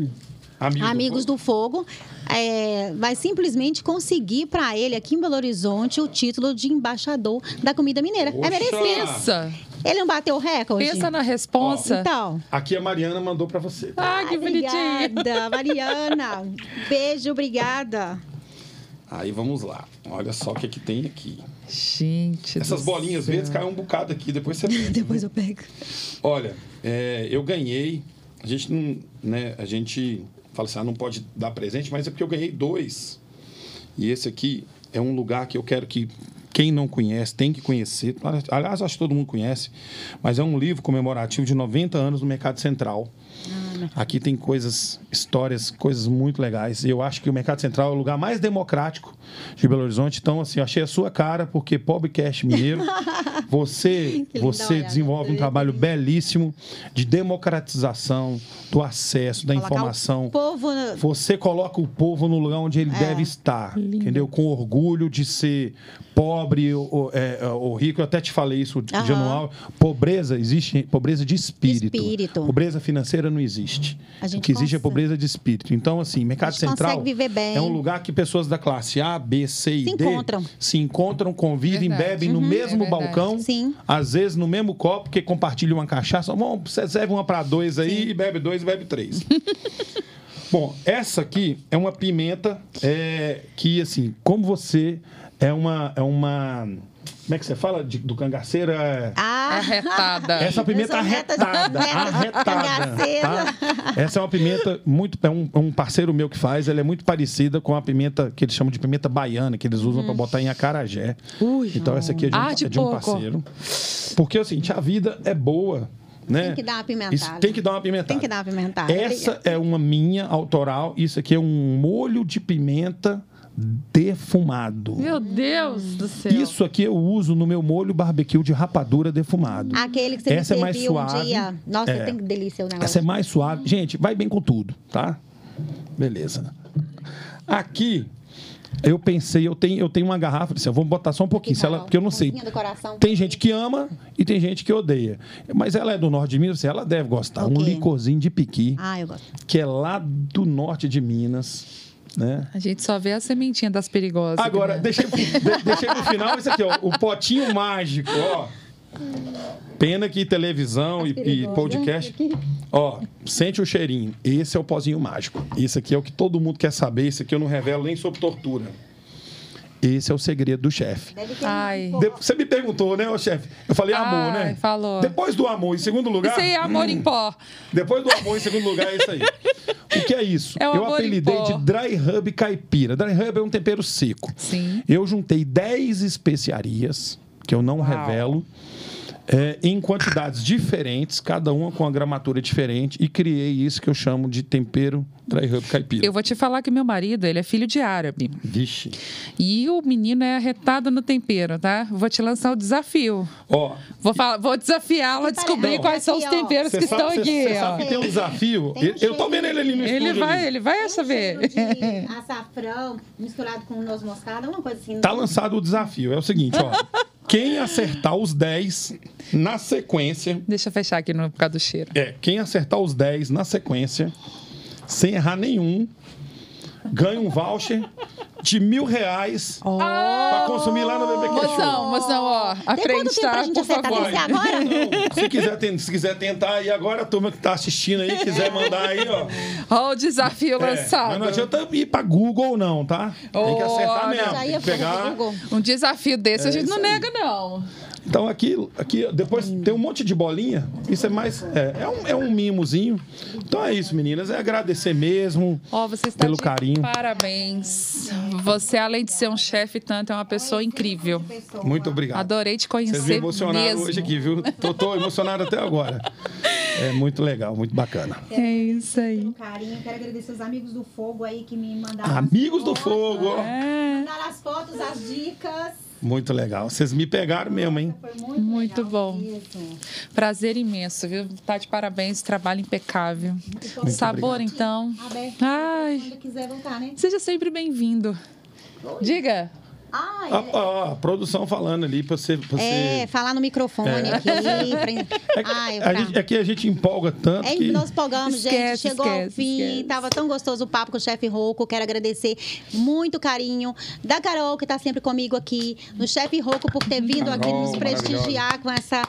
Amigo
Amigos do Fogo é, vai simplesmente conseguir para ele aqui em Belo Horizonte o título de embaixador da comida mineira.
Poxa!
É merecido.
Pensa,
Ele não bateu o recorde?
pensa na responsa.
Então.
Aqui a Mariana mandou para você.
Ah, que bonitinho.
Obrigada, Mariana. Beijo, obrigada.
Aí vamos lá. Olha só o que, que tem aqui.
Gente.
Essas
do
bolinhas
céu.
verdes caem um bocado aqui, depois você pega. *laughs*
Depois eu pego.
Olha, é, eu ganhei. A gente não, né? A gente fala assim, ah, não pode dar presente, mas é porque eu ganhei dois. E esse aqui é um lugar que eu quero que quem não conhece tem que conhecer. Aliás, acho que todo mundo conhece, mas é um livro comemorativo de 90 anos no Mercado Central. Aqui tem coisas, histórias, coisas muito legais. E eu acho que o Mercado Central é o lugar mais democrático de Belo Horizonte. Então, assim, eu achei a sua cara, porque Pobrecast Mineiro, *laughs* você, você desenvolve um trabalho belíssimo de democratização do acesso, da
Colocar
informação.
O povo.
Você coloca o povo no lugar onde ele
É.
deve estar, entendeu? Com orgulho de ser pobre ou, é, ou rico. Eu até te falei isso de
Aham.
anual. Pobreza existe, pobreza de espírito.
espírito.
Pobreza financeira não existe.
A gente
o que existe é pobreza de espírito. Então, assim, Mercado Central
consegue viver bem.
é um lugar que pessoas da classe A, B, C e
Se
D
encontram.
se encontram, convivem,
Verdade.
bebem no
Uhum.
mesmo
É
balcão,
Sim.
às vezes no mesmo copo, porque compartilham uma cachaça. Bom, você serve uma para dois aí e bebe dois e bebe três. *laughs* Bom, essa aqui é uma pimenta é, que, assim, como você é uma. É uma como é que você fala de- do cangaceiro? É,
Ah,
Arretada.
essa pimenta
sou reta de-
arretada,
de
arretada, tá? Essa é uma pimenta muito, é um, um parceiro meu que faz, ela é muito parecida com a pimenta que eles chamam de pimenta baiana, que eles usam para botar em acarajé.
Ui.
então essa aqui é de um,
Ah, de
é de um parceiro. Porque é o seguinte, a vida é boa, né?
Tem que dar uma apimentada.
Isso, tem que dar uma apimentada.
Tem que dar uma apimentada.
Essa é uma minha autoral, isso aqui é um molho de pimenta defumado.
Meu Deus do céu.
Isso aqui eu uso no meu molho barbecue de rapadura defumado.
Aquele que você
Essa é
me
mais
serviu um
suave.
dia. Nossa,
É.
tem que delícia o negócio.
Essa é mais suave. Gente, vai bem com tudo, tá? Beleza. Aqui, eu pensei, eu tenho, eu tenho uma garrafa, assim, eu vou botar só um pouquinho, se ela, porque eu não sei. Tem gente que ama e tem gente que odeia. Mas ela é do norte de Minas, assim, ela deve gostar.
O
Um licorzinho de piqui,
Ah, eu gosto.
que é lá do norte de Minas, né?
A gente só vê a sementinha das perigosas.
Agora,
né?
deixei, pro- de- deixei pro final isso aqui, ó. O potinho mágico, ó. Pena que televisão e, e
perigoso,
podcast.
né?
Ó, sente o cheirinho. Esse é o pozinho mágico. Esse aqui é o que todo mundo quer saber. Esse aqui eu não revelo nem sobre tortura. Esse é o segredo do chefe.
Um
Você me perguntou, né, ô chefe? Eu falei amor,
Ai,
né?
falou.
Depois do amor, em segundo lugar.
Isso aí é amor em pó.
Depois do amor, em segundo lugar, é isso aí. *laughs* O que é isso?
É o
eu
amor em
apelidei
pó.
de dry rub caipira. Dry rub é um tempero seco.
Sim.
Eu juntei 10 especiarias, que eu não
Uau.
revelo, é, em quantidades diferentes, cada uma com uma gramatura diferente, e criei isso que eu chamo de tempero dry rub caipira.
Eu vou te falar que meu marido, ele é filho de árabe.
Vixe.
E o menino é arretado no tempero, tá? Vou te lançar o desafio.
Ó,
Vou, falar- vou desafiá-lo a descobrir
Não.
quais são os temperos que estão
sabe,
aqui.
você sabe que tem um desafio?
Tem um
eu tô vendo ele ali no
Ele vai,
ali.
ele vai
um
saber.
de açafrão misturado com noz moscada, uma coisa assim.
Tá lançado o desafio. É o seguinte, ó. *laughs* Quem acertar os 10 na sequência,
Deixa eu fechar aqui no, por causa do cheiro.
É, quem acertar os 10 na sequência, sem errar nenhum, ganha um voucher de mil reais pra consumir lá no BBQ Show.
Moção, moção, ó.
Pra
tá?
gente
Por
acertar?
favor.
Agora? *laughs*
Então, se, quiser, se quiser tentar aí agora, a turma que tá assistindo aí, quiser mandar aí, ó. *laughs*
Ó, o desafio
É,
lançado.
mas não adianta ir pra Google, não, tá? Tem que acertar mesmo. Tem que pegar.
Um desafio desse a
É
gente não
aí.
nega, não.
Então aqui, aqui depois tem um monte de bolinha. Isso é mais. É, é um, é um mimozinho. Então é isso, meninas. É agradecer mesmo.
Ó, você está
Pelo
de
carinho.
Parabéns. Você, além de ser um chefe tanto, é uma pessoa incrível.
Muito obrigado.
Adorei te
Vocês me
conhecer
emocionaram
mesmo.
hoje aqui, viu? Tô, tô *laughs* emocionado até agora. É muito legal, muito bacana.
É isso aí.
Pelo carinho, quero agradecer os amigos do fogo aí que me mandaram.
Amigos do
as fotos,
fogo, ó.
É,
Mandaram as fotos, as dicas.
Muito legal. Vocês me pegaram mesmo, hein?
Foi muito,
Muito bom.
mesmo.
prazer imenso, viu? Tá de parabéns, trabalho impecável.
Muito
Sabor,
obrigado.
então.
Aberto.
Ai,
Quando quiser voltar, né?
seja sempre bem-vindo. Diga.
Ai,
A, a- a produção falando ali pra você. Pra
é,
você...
falar no microfone
É.
aqui. Pra... Ai, *laughs*
A
pra...
gente, é que a gente empolga tanto
É,
que.
nós empolgamos, gente.
Esquece,
Chegou ao
esquece,
fim.
esquece.
Tava tão gostoso o papo com o chefe Rouco. Quero agradecer muito carinho da Carol, que tá sempre comigo aqui. No chefe Rouco, por ter vindo aqui
Carol,
nos prestigiar com essa,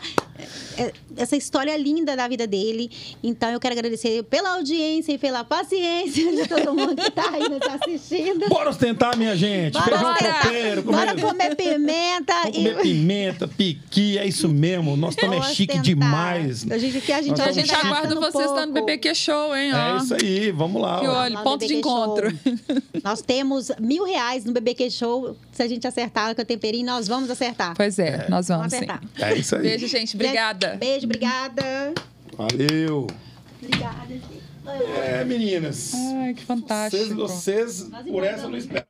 é, essa história linda da vida dele. Então, eu quero agradecer pela audiência e pela paciência de todo mundo que tá aí nos assistindo.
Bora ostentar, minha gente.
Bora
Feijão
ostentar.
Tropeiro,
Bora
comer-
comer pimenta.
Vamos comer
e...
pimenta, piqui, é isso mesmo. Nós também é chique
ostentar.
demais.
A gente, que a gente,
Nós
a
estamos
gente aguarda vocês lá no BBQ Show, hein? ó.
É isso aí, vamos lá.
Que olha,
Lá
ponto de
BBQ
encontro.
Show. *laughs* Nós temos mil reais no BBQ Show. Se a gente acertar com o temperinho, nós vamos acertar.
Pois é, nós vamos
Vamos
sim.
acertar.
É isso aí.
Beijo, gente. Obrigada.
Beijo, obrigada.
Valeu.
Obrigada, gente.
É, meninas.
Ai, que fantástico.
Vocês, vocês por essa não esperam.